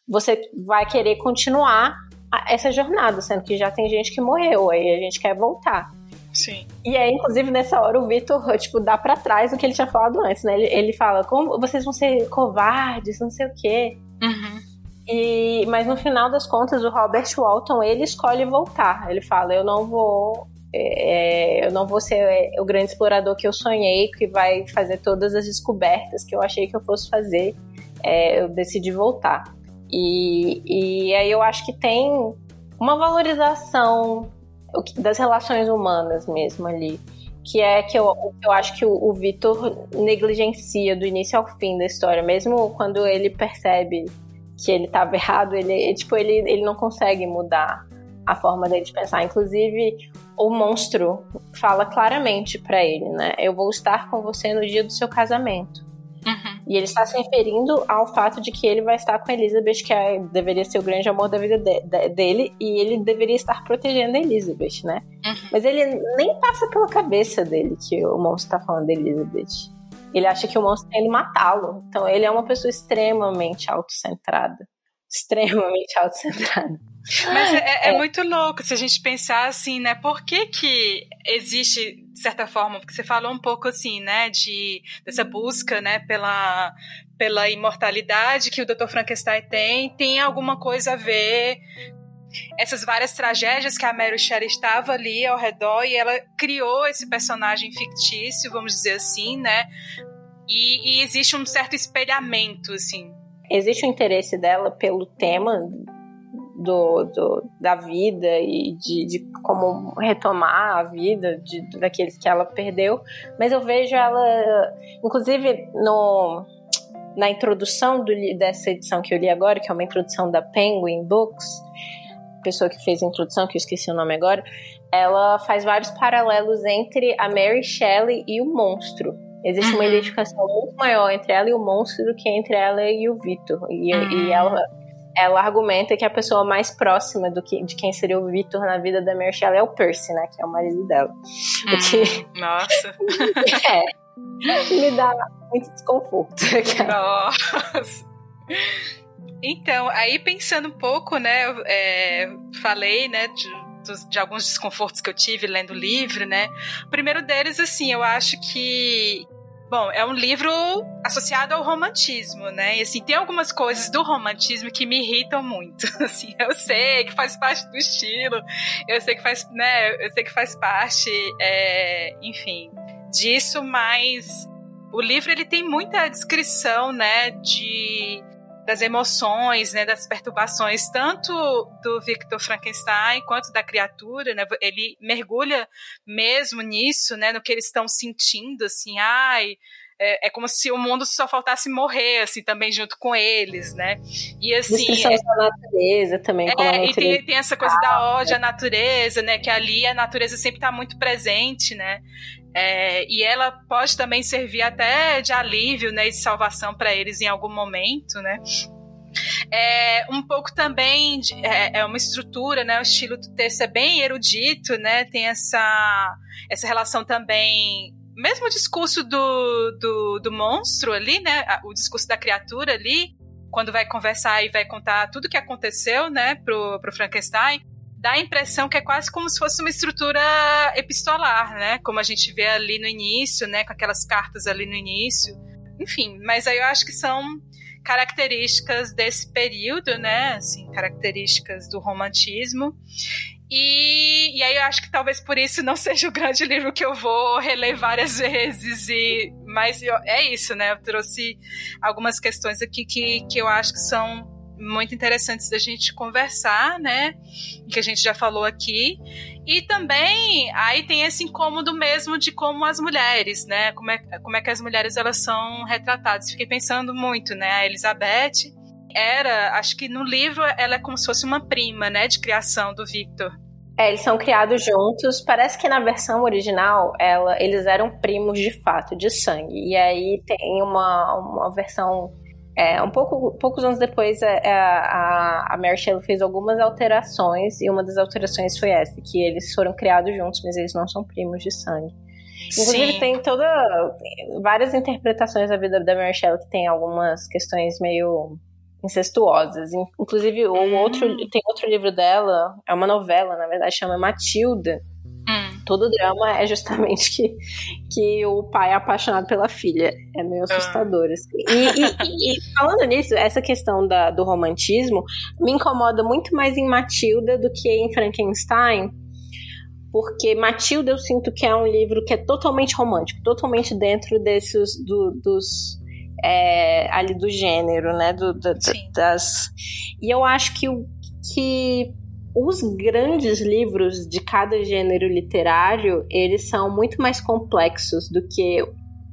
você vai querer continuar essa jornada, sendo que já tem gente que morreu, aí a gente quer voltar. Sim. E aí, inclusive, nessa hora, o Vitor, tipo, dá para trás o que ele tinha falado antes, né? Ele, ele fala, como vocês vão ser covardes, não sei o quê. Uhum. E, mas no final das contas, o Robert Walton, ele escolhe voltar. Ele fala, eu não vou... É, eu não vou ser é, o grande explorador que eu sonhei, que vai fazer todas as descobertas que eu achei que eu fosse fazer. É, eu decidi voltar. E, e aí eu acho que tem uma valorização das relações humanas mesmo ali. Que é que eu, eu acho que o, o Vitor negligencia do início ao fim da história. Mesmo quando ele percebe que ele estava errado, ele, tipo, ele, ele não consegue mudar a forma dele de pensar. Inclusive, o monstro fala claramente para ele, né? Eu vou estar com você no dia do seu casamento. Uhum. E ele está se referindo ao fato de que ele vai estar com a Elizabeth, que é, deveria ser o grande amor da vida de, de, dele, e ele deveria estar protegendo a Elizabeth, né? Uhum. Mas ele nem passa pela cabeça dele que o monstro está falando da Elizabeth. Ele acha que o monstro está indo matá-lo. Então ele é uma pessoa extremamente autocentrada. Extremamente <laughs> autocentrada. Mas é, é, é, muito louco se a gente pensar assim, né? Por que, que existe, de certa forma, porque você falou um pouco assim, né, de, dessa busca, né, pela, pela imortalidade que o Dr. Frankenstein tem, tem alguma coisa a ver essas várias tragédias que a Mary Shelley estava ali ao redor e ela criou esse personagem fictício, vamos dizer assim, né? E, e existe um certo espelhamento, assim. Existe o interesse dela pelo tema do, do, da vida e de, de, como retomar a vida de, daqueles que ela perdeu, mas eu vejo ela, inclusive no, na introdução do, dessa edição que eu li agora, que é uma introdução da Penguin Books, pessoa que fez a introdução, que eu esqueci o nome agora, ela faz vários paralelos entre a Mary Shelley e o monstro. Existe uma uhum. identificação muito maior entre ela e o monstro do que entre ela e o Victor. E, uhum. e ela ela argumenta que a pessoa mais próxima do que, de quem seria o Victor na vida da Mary Shelley é o Percy, né? Que é o marido dela. Hum, que... Nossa! <laughs> é. Me dá muito desconforto. Nossa! Então, aí pensando um pouco, né? É, falei, né? De, de alguns desconfortos que eu tive lendo o livro, né? O primeiro deles, assim, eu acho que Bom, é um livro associado ao romantismo, né? E assim, tem algumas coisas do romantismo que me irritam muito. <laughs> Assim, eu sei que faz parte do estilo, eu sei que faz, né? Eu sei que faz parte, é, enfim, disso, mas o livro ele tem muita descrição, né? De das emoções, né, das perturbações, tanto do Victor Frankenstein quanto da criatura, né, ele mergulha mesmo nisso, né, no que eles estão sentindo, assim, ai, é, é, como se o mundo só faltasse morrer, assim, também junto com eles, né? E assim. É, da natureza também. É, natureza. e tem, tem, essa coisa da ódio à natureza, né? Que ali a natureza sempre está muito presente, né? É, e ela pode também servir até de alívio né, e de salvação para eles em algum momento, né? É um pouco também de, é, é, uma estrutura, né? O estilo do texto é bem erudito, né? Tem essa essa relação também mesmo discurso do, do, do monstro ali, né? O discurso da criatura ali, quando vai conversar e vai contar tudo o que aconteceu, né, pro, pro Frankenstein, dá a impressão que é quase como se fosse uma estrutura epistolar, né? Como a gente vê ali no início, né? Com aquelas cartas ali no início. Enfim, mas aí eu acho que são características desse período, né? Assim, características do romantismo. E, e aí eu acho que talvez por isso não <laughs> seja o grande livro que eu vou reler várias vezes. E, mas eu, é isso, né? Eu trouxe algumas questões aqui que, que eu acho que são muito interessantes da gente conversar, né? Que a gente já falou aqui. E também aí tem esse incômodo mesmo de como as mulheres, né? Como é, como é que as mulheres elas são retratadas. Fiquei pensando muito, né? A Elizabeth era, acho que no livro ela é como se fosse uma prima, né, de criação do Victor. É, eles são criados juntos. Parece que na versão original ela, eles eram primos de fato, de sangue. E aí tem uma, uma versão. É, um pouco, poucos anos depois, é, é, a, a Mary Shelley fez algumas alterações, e uma das alterações foi essa, que eles foram criados juntos, mas eles não são primos de sangue. Inclusive, Sim. tem toda. várias interpretações da vida da Mary Shelley que tem algumas questões meio incestuosas. Inclusive, o hum. outro, tem outro livro dela, é uma novela, na verdade, chama Matilda. Hum. Todo drama é justamente que, que o pai é apaixonado pela filha. É meio ah. assustador. Assim. E, e, e, falando nisso, essa questão da, do romantismo me incomoda muito mais em Matilda do que em Frankenstein. Porque Matilda eu sinto que é um livro que é totalmente romântico, totalmente dentro desses do, dos é, ali do gênero, né? Do, do, das... E eu acho que, o, que os grandes livros de cada gênero literário, eles são muito mais complexos do que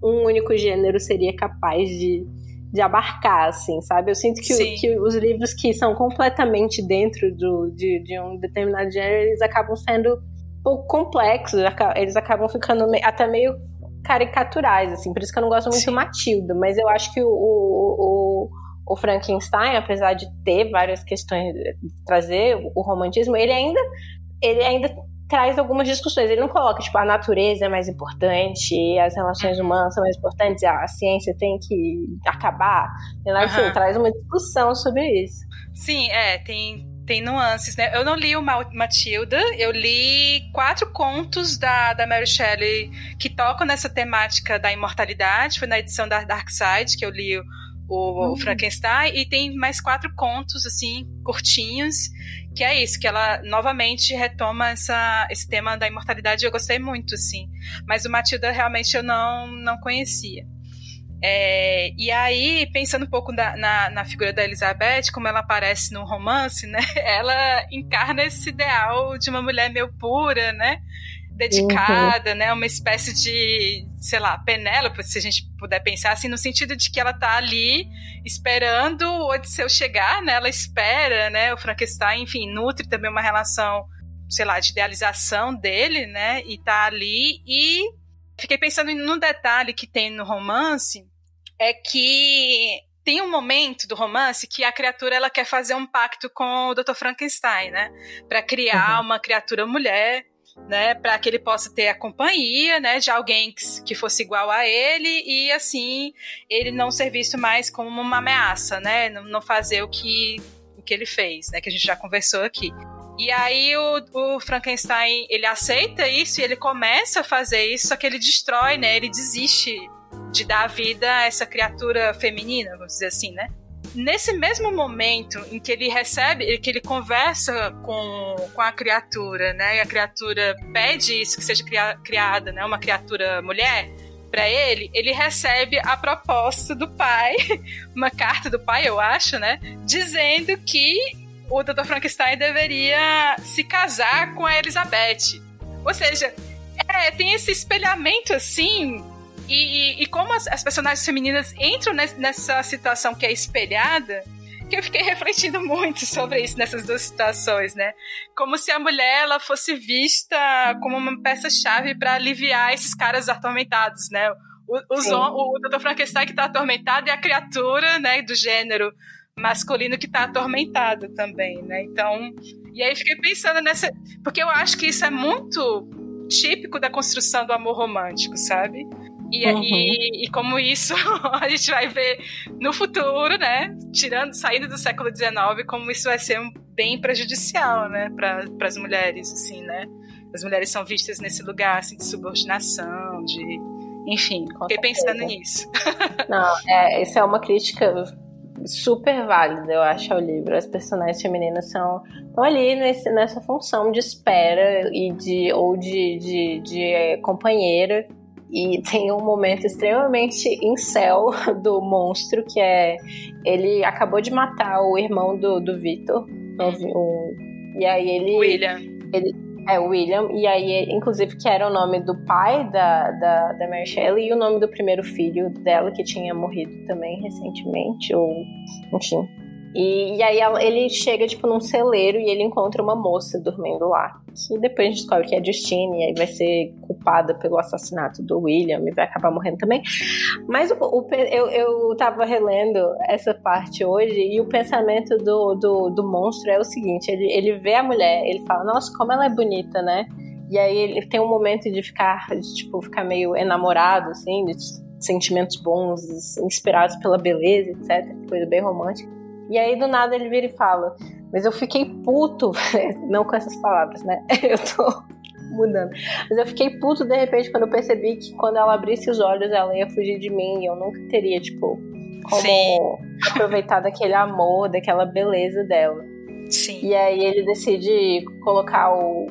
um único gênero seria capaz de, de abarcar, assim, sabe? Eu sinto que, que os livros que são completamente dentro do, de, de um determinado gênero, eles acabam sendo um pouco complexos, eles acabam ficando até meio caricaturais, assim. Por isso que eu não gosto muito Sim. do Matilda. Mas eu acho que o, o, o, Frankenstein, apesar de ter várias questões, trazer o romantismo, ele ainda, ele ainda traz algumas discussões. Ele não coloca, tipo, a natureza é mais importante, as relações uhum. humanas são mais importantes, a ciência tem que acabar. Ele, uhum. traz uma discussão sobre isso. Sim, é, tem tem nuances, né? Eu não li o Matilda, eu li quatro contos da, da Mary Shelley que tocam nessa temática da imortalidade. Foi na edição da Dark Side que eu li o, o uhum. Frankenstein, e tem mais quatro contos, assim, curtinhos, que é isso, que ela novamente retoma essa, esse tema da imortalidade. Eu gostei muito, assim. Mas o Matilda realmente eu não, não conhecia. É, e aí, pensando um pouco na, na, na, figura da Elizabeth, como ela aparece no romance, né? <laughs> Ela encarna esse ideal de uma mulher meio pura, né? Dedicada, uhum. né? Uma espécie de, sei lá, Penélope, se a gente puder pensar assim, no sentido de que ela tá ali esperando o Odisseu chegar, né? Ela espera, né? O Frankenstein, enfim, nutre também uma relação, sei lá, de idealização dele, né? E tá ali e Fiquei pensando num detalhe que tem no romance, é que tem um momento do romance que a criatura ela quer fazer um pacto com o Dr. Frankenstein, né? Para criar uhum. uma criatura mulher, né? Para que ele possa ter a companhia, né? De alguém que, que fosse igual a ele e assim ele não ser visto mais como uma ameaça, né? Não, não fazer o que o que ele fez, né? Que a gente já conversou aqui. E aí o, o, Frankenstein ele aceita isso e ele começa a fazer isso, só que ele destrói, né? Ele desiste de dar vida a essa criatura feminina, vamos dizer assim, né? Nesse mesmo momento em que ele recebe, que ele conversa com, com a criatura, né? E a criatura pede isso, que seja criada, né? Uma criatura mulher para ele, ele recebe a proposta do pai, <laughs> uma carta do pai, eu acho, né? Dizendo que o Dr. Frankenstein deveria se casar com a Elizabeth. Ou seja, é, tem esse espelhamento assim e, e, como as, as, personagens femininas entram nessa situação que é espelhada, que eu fiquei <laughs> refletindo muito sobre isso nessas duas situações, né? Como se a mulher ela fosse vista como uma peça-chave para aliviar esses caras atormentados, né? O, os, o Dr. Frankenstein que está atormentado e a criatura, né, do gênero masculino que está atormentado também, né? Então, e aí fiquei pensando nessa, porque eu acho que isso é muito típico da construção do amor romântico, sabe? E, uhum. e, e, como isso <laughs> a gente vai ver no futuro, né? Tirando, saindo do século XIX, como isso vai ser bem prejudicial, né? Para as mulheres, assim, né? As mulheres são vistas nesse lugar assim, de subordinação, de. Enfim, Com fiquei certeza. pensando nisso. <laughs> Não, é, isso é uma crítica super válida, eu acho, ao livro. As personagens femininas são estão ali nesse, nessa função de espera e de ou de, de, de é, companheira e tem um momento extremamente incel <laughs> do monstro, que é. Ele acabou de matar o irmão do, do Victor. e aí ele. William. Ele, é, William. E aí, inclusive, que era o nome do pai da, da, da Mary Shelley e o nome do primeiro filho dela, que tinha morrido também recentemente, ou. Enfim. E, e aí ele chega, tipo, num celeiro e ele encontra uma moça dormindo lá. Que depois a gente descobre que é Justine, e aí vai ser culpada pelo assassinato do William e vai acabar morrendo também. Mas o, o, eu, eu tava relendo essa parte hoje e o pensamento do, do, do monstro é o seguinte: ele, ele vê a mulher, ele fala, nossa, como ela é bonita, né? E aí ele tem um momento de ficar, de, tipo, ficar meio enamorado, assim, de sentimentos bons, inspirados pela beleza, etc. Coisa bem romântica. E aí do nada ele vira e fala: Mas eu fiquei puto, <laughs> não com essas palavras, né? <laughs> Eu tô mudando. Mas eu fiquei puto de repente quando eu percebi que quando ela abrisse os olhos ela ia fugir de mim e eu nunca teria, tipo, como Sim. aproveitar daquele amor, daquela beleza dela. Sim. E aí ele decide colocar o,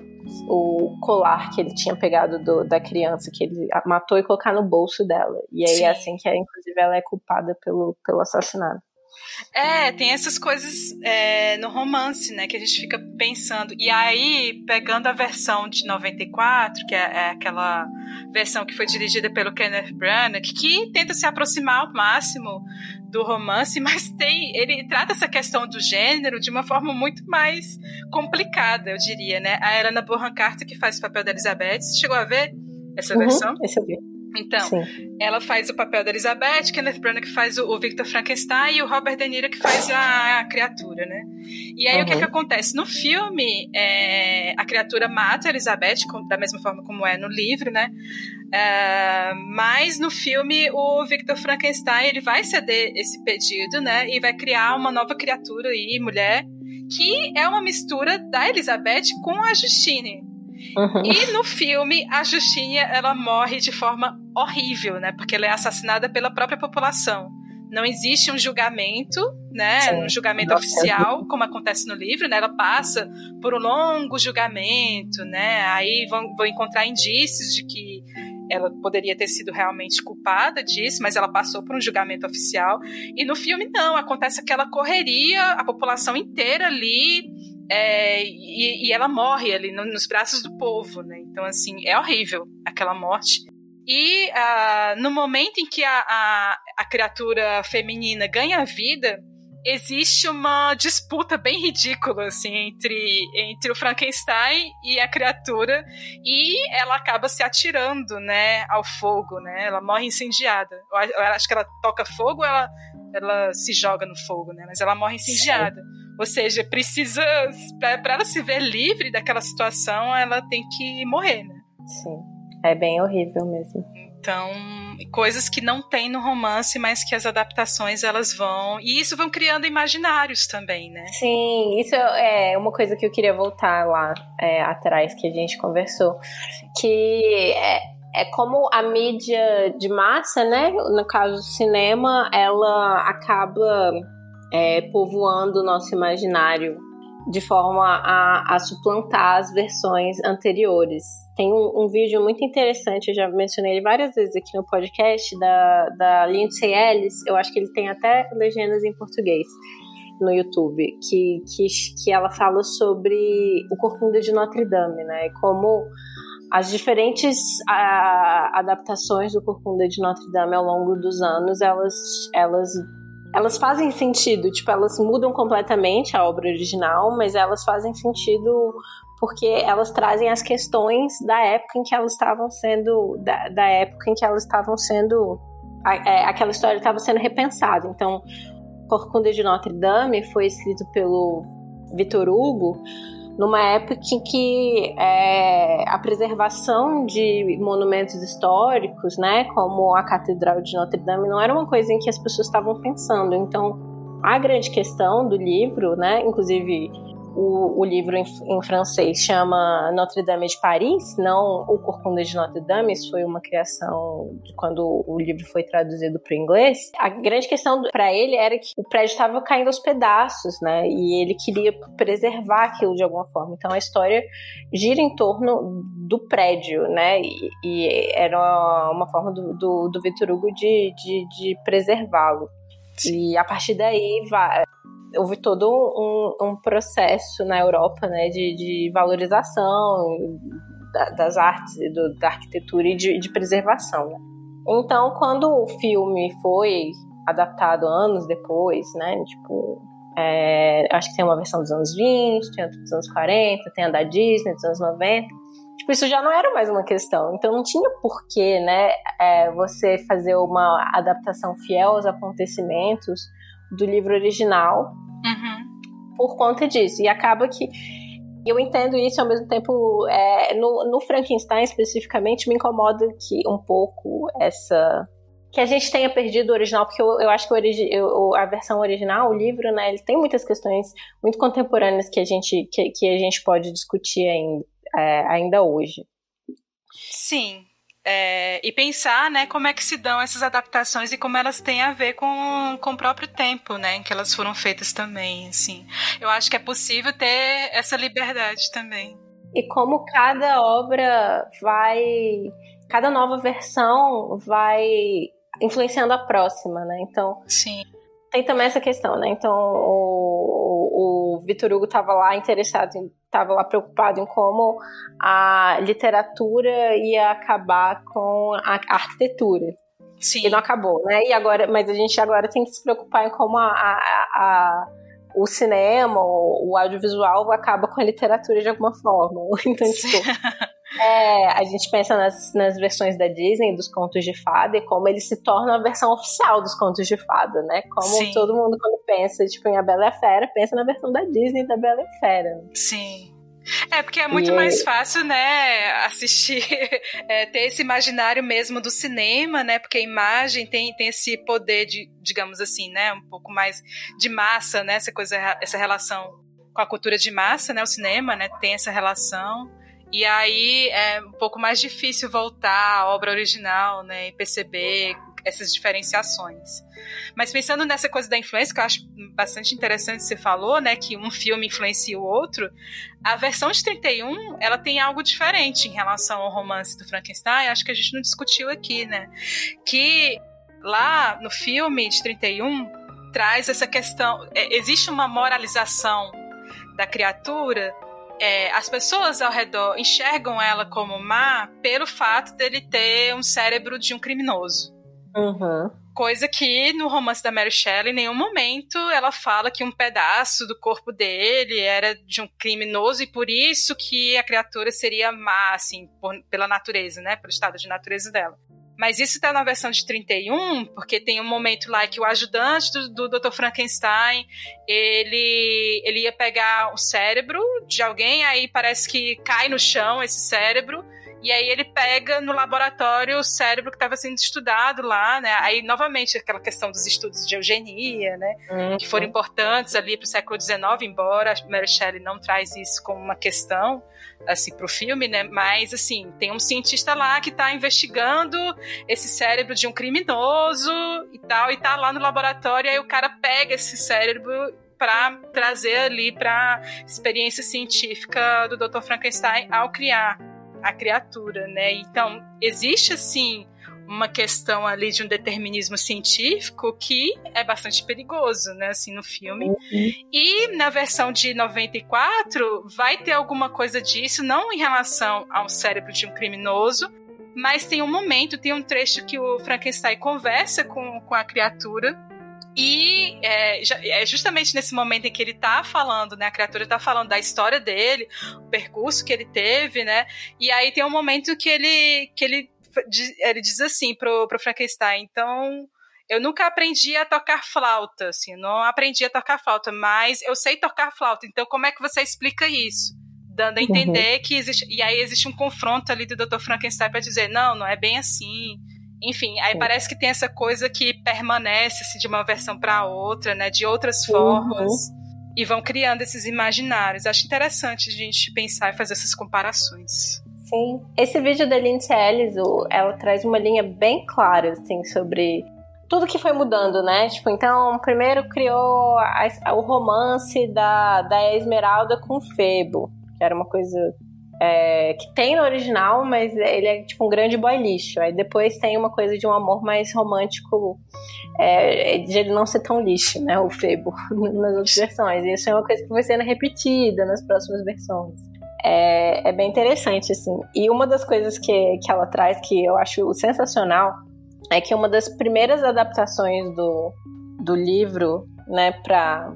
o colar que ele tinha pegado do, da criança, que ele matou, e colocar no bolso dela. E aí Sim. é assim que, inclusive, ela é culpada pelo, pelo assassinato. É, tem essas coisas é, no romance, né, que a gente fica pensando. E aí, pegando a versão de 94, que é, é aquela versão que foi dirigida pelo Kenneth Branagh, que tenta se aproximar ao máximo do romance, <laughs> mas tem ele trata essa questão do gênero de uma forma muito mais complicada, eu diria, né? A Helena Bonham Carter que faz o papel da Elizabeth, você chegou a ver essa uhum, versão? Esse eu vi. Então, Sim. ela faz o papel da Elizabeth, Kenneth Branagh que faz o, Victor Frankenstein e o Robert De Niro que faz a, a criatura, né? E aí uhum. o que, que acontece? No filme, é, a criatura mata a Elizabeth, da mesma forma como é no livro, né? É, mas no filme, o Victor Frankenstein ele vai ceder esse pedido, né? E vai criar uma nova criatura aí, mulher, que é uma mistura da Elizabeth com a Justine. Uhum. E no filme, a Justinha, ela morre de forma horrível, né? Porque ela é assassinada pela própria população. Não existe um julgamento, né? Sim. Um julgamento Nossa. oficial, como acontece no livro, né? Ela passa por um longo julgamento, né? Aí vão, vão encontrar indícios de que ela poderia ter sido realmente culpada disso, mas ela passou por um julgamento oficial. E no filme, não, acontece aquela correria, a população inteira ali é, e, e, ela morre ali no, nos braços do povo, né? Então, assim, é horrível aquela morte. E uh, no momento em que a, a, a criatura feminina ganha vida, existe uma disputa bem ridícula assim entre, entre o Frankenstein e a criatura e ela acaba se atirando né ao fogo né ela morre incendiada eu acho que ela toca fogo ela ela se joga no fogo né mas ela morre incendiada Sim. Ou seja, precisa. Para ela se ver livre daquela situação, ela tem que morrer, né? Sim. É bem horrível mesmo. Então, coisas que não tem no romance, mas que as adaptações elas vão. E isso vão criando imaginários também, né? Sim, isso é uma coisa que eu queria voltar lá é, atrás que a gente conversou. Que é, é como a mídia de massa, né? No caso do cinema, ela acaba é, povoando o nosso imaginário de forma a, a, suplantar as versões anteriores. Tem um, um, vídeo muito interessante, eu já mencionei ele várias vezes aqui no podcast, da, da Lindsay Ellis, eu acho que ele tem até legendas em português no YouTube, que, que, que ela fala sobre o Corcunda de Notre Dame, né, como as diferentes a, adaptações do Corcunda de Notre Dame ao longo dos anos, elas, elas elas fazem sentido, tipo, elas mudam completamente a obra original, mas elas fazem sentido porque elas trazem as questões da época em que elas estavam sendo, da, da época em que elas estavam sendo, a, é, aquela história estava sendo repensada. Então, Corcunda de Notre Dame foi escrito pelo Victor Hugo numa época em que é, a preservação de monumentos históricos, né, como a Catedral de Notre Dame, não era uma coisa em que as pessoas estavam pensando. Então, a grande questão do livro, né, inclusive o, o livro em, em, francês chama Notre Dame de Paris, não o Corcunda de Notre Dame, isso foi uma criação de quando o livro foi traduzido para o inglês. A grande questão para ele era que o prédio estava caindo aos pedaços, né? E ele queria preservar aquilo de alguma forma. Então a história gira em torno do prédio, né? E, e era uma, forma do, do, do Vitor Hugo de, de, de preservá-lo. E a partir daí vai, houve todo um, um processo na Europa né, de, de valorização da, das artes, do, da arquitetura e de, de preservação. Né? Então, quando o filme foi adaptado anos depois, né, tipo, é, acho que tem uma versão dos anos 20, tem outra dos anos 40, tem a da Disney dos anos 90. Tipo, isso já não era mais uma questão. Então não tinha porquê, né, é, você fazer uma adaptação fiel aos acontecimentos do livro original uhum. por conta disso. E acaba que eu entendo isso ao mesmo tempo é, no, no Frankenstein especificamente me incomoda que um pouco essa que a gente tenha perdido o original, porque eu, eu acho que o, a versão original, o livro, né, ele tem muitas questões muito contemporâneas que a gente, que, que a gente pode discutir ainda, é, ainda hoje. Sim, é, e pensar, né, como é que se dão essas adaptações e como elas têm a ver com, com o próprio tempo, né, em que elas foram feitas também, assim. Eu acho que é possível ter essa liberdade também. E como cada obra vai, cada nova versão vai influenciando a próxima, né? Então, sim. Tem também essa questão, né? Então, o, o Vitor Hugo estava lá interessado estava lá preocupado em como a literatura ia acabar com a arquitetura. Sim. E não acabou, né? E agora, mas a gente agora tem que se preocupar em como a, a, a o cinema, o, o, audiovisual acaba com a literatura de alguma forma. <laughs> Então, tipo, é, a gente pensa nas, nas versões da Disney dos contos de fada e como eles se tornam a versão oficial dos contos de fada, né? Como Sim. todo mundo quando pensa tipo, em A Bela e a Fera, pensa na versão da Disney da Bela e a Fera. Sim. É, porque é muito e... mais fácil, né, assistir, <laughs> é, ter esse imaginário mesmo do cinema, né, porque a imagem tem, tem esse poder de, digamos assim, né, um pouco mais de massa, né, essa coisa, essa relação com a cultura de massa, né, o cinema, né, tem essa relação. E aí é um pouco mais difícil voltar à obra original, né, e perceber essas diferenciações. Mas pensando nessa coisa da influência, que eu acho bastante interessante você falou, né, que um filme influencia o outro, a versão de 31, ela tem algo diferente em relação ao romance do Frankenstein, acho que a gente não discutiu aqui, né, que lá no filme de 31 traz essa questão, é, existe uma moralização da criatura é, as pessoas ao redor enxergam ela como má pelo fato dele ter um cérebro de um criminoso. Uhum. Coisa que no romance da Mary Shelley, em nenhum momento ela fala que um pedaço do corpo dele era de um criminoso e por isso que a criatura seria má, assim, por, pela natureza, né? Pelo estado de natureza dela. Mas isso está na versão de 31, porque tem um momento lá que o ajudante do, do Dr. Frankenstein, ele, ele ia pegar o cérebro de alguém, aí parece que cai no chão esse cérebro, e aí ele pega no laboratório o cérebro que estava sendo estudado lá, né? Aí, novamente, aquela questão dos estudos de eugenia, né? Uhum. Que foram importantes ali para o século XIX, embora a Mary Shelley não traz isso como uma questão, assim, para o filme, né? Mas, assim, tem um cientista lá que está investigando esse cérebro de um criminoso e tal, e tá lá no laboratório, aí o cara pega esse cérebro para trazer ali para experiência científica do Dr. Frankenstein ao criar a criatura, né? Então, existe assim uma questão ali de um determinismo científico que é bastante perigoso, né, assim, no filme. Uhum. E na versão de 94 vai ter alguma coisa disso, não em relação ao cérebro de um criminoso, mas tem um momento, tem um trecho que o Frankenstein conversa com, com a criatura e é, é, justamente nesse momento em que ele tá falando, né? A criatura tá falando da história dele, o percurso que ele teve, né? E aí tem um momento que ele, que ele, ele diz assim pro, pro Frankenstein, então eu nunca aprendi a tocar flauta, assim, não aprendi a tocar flauta, mas eu sei tocar flauta. Então, como é que você explica isso? Dando a uhum. entender uhum. que existe. E aí existe um confronto ali do Dr. Frankenstein para dizer, não, não é bem assim. Enfim, aí Sim. parece que tem essa coisa que permanece assim, de uma versão para outra, né? De outras uhum. formas. Uhum. E vão criando esses imaginários. Acho interessante a gente pensar e fazer essas comparações. Sim. Esse vídeo da Lindsay Ellis, ela traz uma linha bem clara, assim, sobre tudo que foi mudando, né? Tipo, então, primeiro criou a, a, o romance da, da Esmeralda com Febo, que era uma coisa é, que tem no original, mas ele é tipo um grande boy lixo. Aí depois tem uma coisa de um amor mais romântico, é, de ele não ser tão lixo, né? O Febo, <laughs> nas outras versões. E isso é uma coisa que vai sendo repetida nas próximas versões. É, é bem interessante, assim. E uma das coisas que, que ela traz que eu acho sensacional é que uma das primeiras adaptações do, do livro, né, para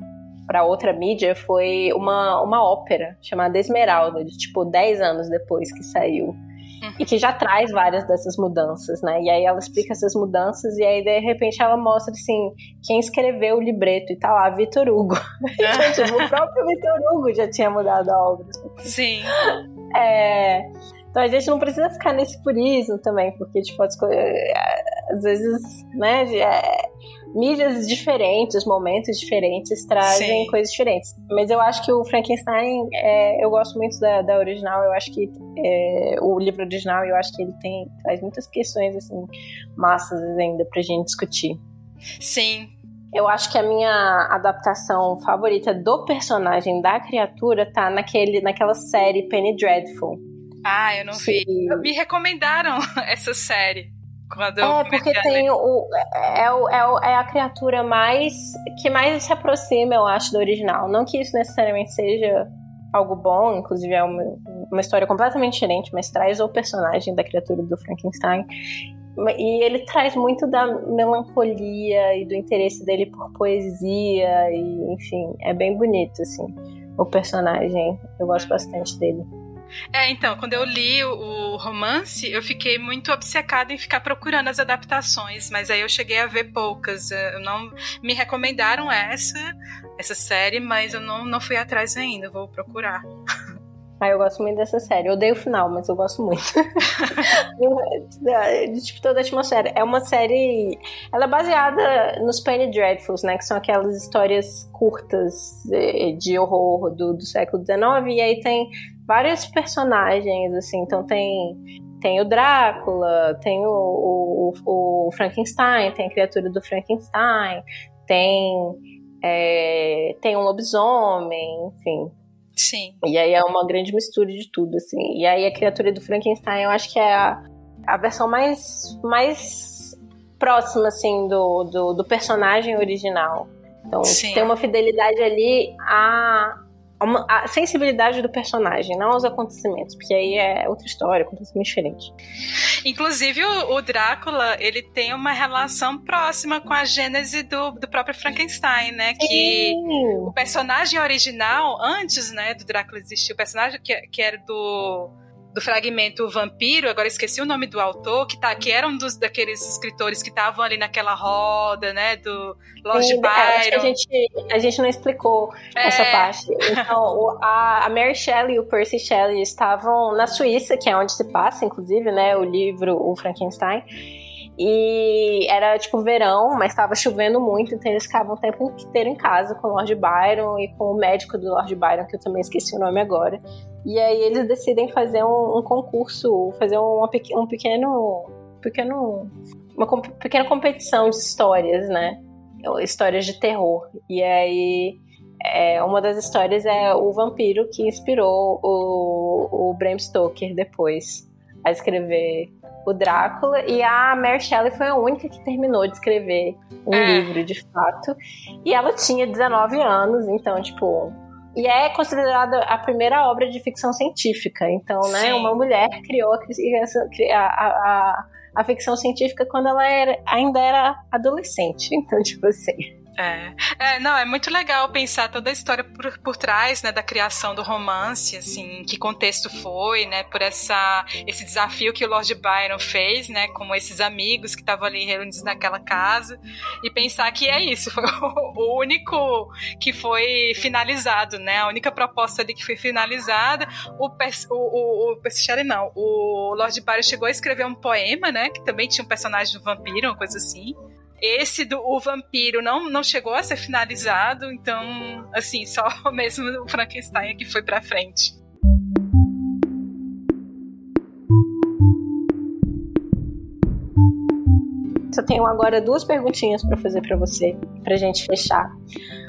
para outra mídia foi uma, uma ópera chamada Esmeralda, de tipo 10 anos depois que saiu. Uhum. E que já traz várias dessas mudanças, né? E aí ela explica essas mudanças e aí de repente ela mostra assim quem escreveu o libreto e tá lá, Vitor Hugo. então, <laughs> tipo, o próprio Vitor Hugo já tinha mudado a obra. Sim. É, então a gente não precisa ficar nesse purismo também, porque tipo, as coisas, às vezes, né, é, mídias diferentes, momentos diferentes trazem Sim. coisas diferentes. Mas eu acho que o Frankenstein, é, eu gosto muito da, da original, eu acho que é, o livro original, eu acho que ele tem traz muitas questões assim massas ainda pra gente discutir. Sim, eu acho que a minha adaptação favorita do personagem da criatura tá naquele, naquela série Penny Dreadful. Ah, eu não vi. Me recomendaram <laughs> essa série. Quando é, porque tem o é, é, o, é, o, é a criatura mais. que mais se aproxima, eu acho, do original. Não que isso necessariamente seja algo bom, inclusive é uma, uma história completamente diferente, mas traz o personagem da criatura do Frankenstein. E ele traz muito da melancolia e do interesse dele por poesia, e enfim, é bem bonito, assim, o personagem. Eu gosto bastante dele. É, então, quando eu li o, romance, eu fiquei muito obcecada em ficar procurando as adaptações, mas aí eu cheguei a ver poucas. É, eu não me recomendaram essa, essa série, mas eu não, não fui atrás ainda, vou procurar. <laughs> Ah, eu gosto muito dessa série. Eu odeio o final, mas eu gosto muito. <laughs> de tipo, toda a atmosfera. É uma série. Ela é baseada nos Penny Dreadfuls, né? Que são aquelas histórias curtas de, de horror do, do século XIX. E aí tem vários personagens, assim. Então tem, tem o Drácula, tem o, o, o Frankenstein, tem a criatura do Frankenstein, tem, é, tem um lobisomem, enfim. Sim. E aí é uma grande mistura de tudo, assim. E aí a criatura do Frankenstein, eu acho que é a, a versão mais, mais próxima, assim, do, do, do personagem original. Então, Sim. tem uma fidelidade ali a, a sensibilidade do personagem, não aos acontecimentos, porque aí é outra história, completamente diferente. Inclusive, o, o, Drácula, ele tem uma relação próxima com a gênese do, do próprio Frankenstein, né? Sim. Que o personagem original, antes né, do Drácula existir, o personagem que, que era do do fragmento Vampiro, agora esqueci o nome do autor, que, tá, que era um dos daqueles escritores que estavam ali naquela roda, né, do Lord Sim, Byron. É, acho que a gente, a gente não explicou é. essa parte. Então, a, a Mary Shelley e o Percy Shelley estavam na Suíça, que é onde se passa, inclusive, né, o livro O Frankenstein. E era tipo verão, mas estava chovendo muito, então eles ficavam o tempo inteiro em casa com o Lord Byron e com o médico do Lord Byron, que eu também esqueci o nome agora. E aí eles decidem fazer um, um concurso, fazer uma, um pequeno. pequeno uma pequena competição de histórias, né? Histórias de terror. E aí é, uma das histórias é o vampiro que inspirou o, o Bram Stoker depois a escrever o Drácula, e a Mary Shelley foi a única que terminou de escrever um é. livro, de fato. E ela tinha 19 anos, então, tipo. E é considerada a primeira obra de ficção científica. Então, né, Sim. uma mulher criou a, a, a, a ficção científica quando ela era, ainda era adolescente. Então, tipo assim. É. é, não, é muito legal pensar toda a história por, por trás, né, da criação do romance, assim, que contexto foi, né, por essa, esse desafio que o Lord Byron fez, né, com esses amigos que estavam ali reunidos naquela casa, e pensar que é isso, <laughs> foi o, único que foi finalizado, né, a única proposta ali que foi finalizada, o, o, o, o não, o Lord Byron chegou a escrever um poema, né, que também tinha um personagem do vampiro, uma coisa assim, esse do o vampiro não, não chegou a ser finalizado, então, assim, só <laughs> mesmo o Frankenstein que foi pra frente. Só tenho agora duas perguntinhas para fazer para você, pra gente fechar.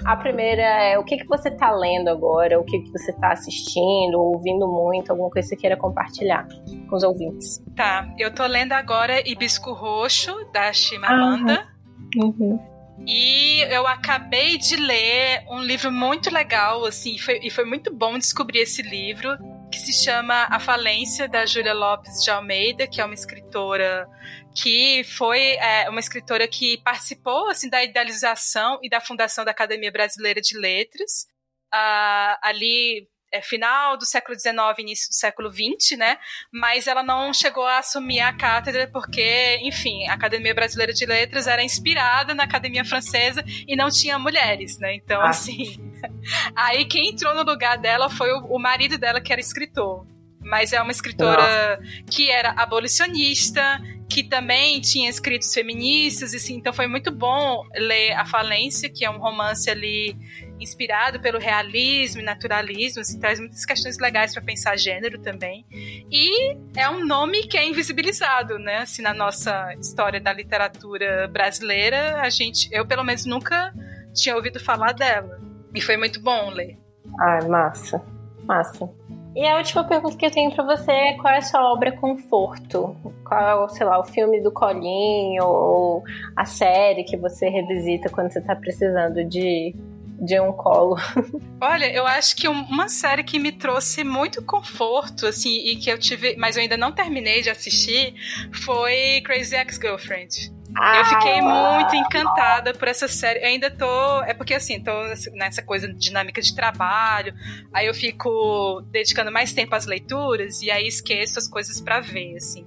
A primeira é o que, que você tá lendo agora, o que, que você tá assistindo, ouvindo muito, alguma coisa que você queira compartilhar com os ouvintes. Tá, eu tô lendo agora Hibisco Roxo, da Chimamanda. Uhum. Uhum. E eu acabei de ler um livro muito legal, assim, foi, e foi muito bom descobrir esse livro, que se chama A Falência, da Júlia Lopes de Almeida, que é uma escritora que foi é, uma escritora que participou, assim, da idealização e da fundação da Academia Brasileira de Letras. Uh, ali é, final do século XIX, início do século XX, né? Mas ela não chegou a assumir a cátedra porque, enfim, a Academia Brasileira de Letras era inspirada na Academia Francesa e não tinha mulheres, né? Então, ah. assim, <laughs> aí quem entrou no lugar dela foi o, o marido dela, que era escritor mas é uma escritora que era abolicionista, que também tinha escritos feministas, assim, então foi muito bom ler A Falência, que é um romance ali inspirado pelo realismo e naturalismo, assim, traz muitas questões legais para pensar gênero também. E é um nome que é invisibilizado, né? Assim, na nossa história da literatura brasileira, a gente, eu pelo menos nunca tinha ouvido falar dela. E foi muito bom ler. Ai, massa. Massa. E a última pergunta que eu tenho para você é qual é a sua obra conforto? Qual sei lá, o filme do colinho ou a série que você revisita quando você tá precisando de de um colo. <laughs> Olha, eu acho que uma série que me trouxe muito conforto, assim, e que eu tive, mas eu ainda não terminei de assistir, foi Crazy Ex-Girlfriend. eu fiquei muito encantada por essa série. Eu ainda tô. É porque assim, tô nessa coisa dinâmica de trabalho. Aí eu fico dedicando mais tempo às leituras e aí esqueço as coisas para ver, assim.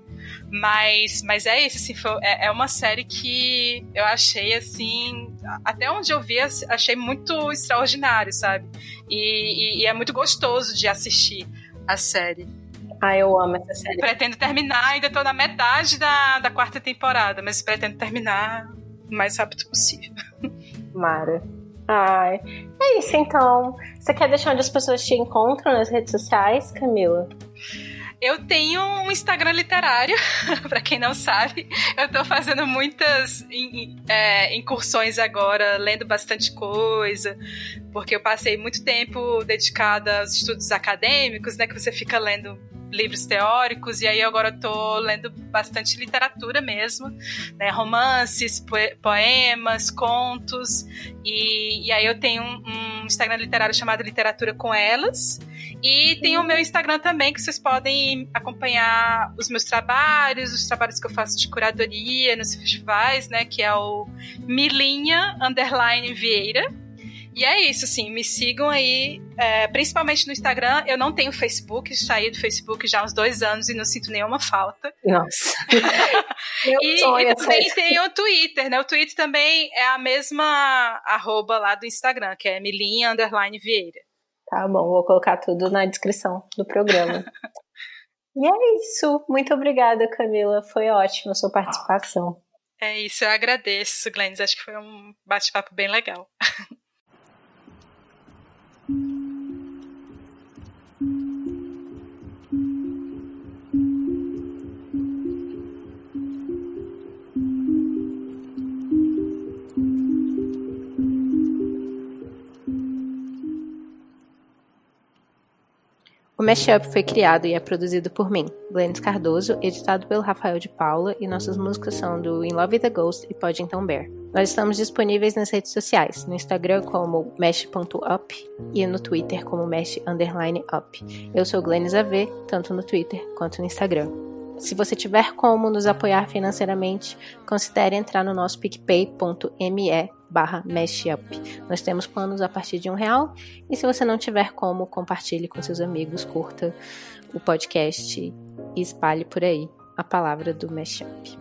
Mas, mas é isso, assim, foi, é, é uma série que eu achei, assim, até onde eu vi, achei muito extraordinário, sabe? E, e, e é muito gostoso de assistir a série. Ah, eu amo essa série. Pretendo terminar, ainda tô na metade da, da quarta temporada, mas pretendo terminar o mais rápido possível. <laughs> Mara. Ai, é isso então. Você quer deixar onde as pessoas te encontram nas redes sociais, Camila? Eu tenho um Instagram literário, <laughs> para quem não sabe. Eu tô fazendo muitas é, incursões agora, lendo bastante coisa, porque eu passei muito tempo dedicada aos estudos acadêmicos, né? Que você fica lendo livros teóricos, e aí agora eu tô lendo bastante literatura mesmo, né? Romances, poemas, contos, e, e aí eu tenho um, um Instagram literário chamado Literatura com Elas, e tem o meu Instagram também, que vocês podem acompanhar os meus trabalhos, os trabalhos que eu faço de curadoria nos festivais, né? Que é o Milinha Underline Vieira. E é isso, assim, me sigam aí, é, principalmente no Instagram. Eu não tenho Facebook, saí do Facebook já há uns dois anos e não sinto nenhuma falta. Nossa. <laughs> e, e também tem o Twitter, né? O Twitter também é a mesma arroba lá do Instagram, que é Milinha Underline Vieira. Tá bom, vou colocar tudo na descrição do programa. e é isso. Muito obrigada, Camila. Foi ótima a sua participação. É isso, eu agradeço, Glennis. Acho que foi um bate-papo bem legal. <laughs> Mm-hmm. O Mashup foi criado e é produzido por mim, Glennis Cardoso, editado pelo Rafael de Paula e nossas músicas são do In Love with the Ghost e Poddington Bear. Nós estamos disponíveis nas redes sociais, no Instagram como mesh.up e no Twitter como mesh_up. Eu sou Glennis AV, tanto no Twitter quanto no Instagram. Se você tiver como nos apoiar financeiramente, considere entrar no nosso picpay.me barra mashup. Nós temos planos a partir de um real e se você não tiver como, compartilhe com seus amigos, curta o podcast e espalhe por aí a palavra do mashup.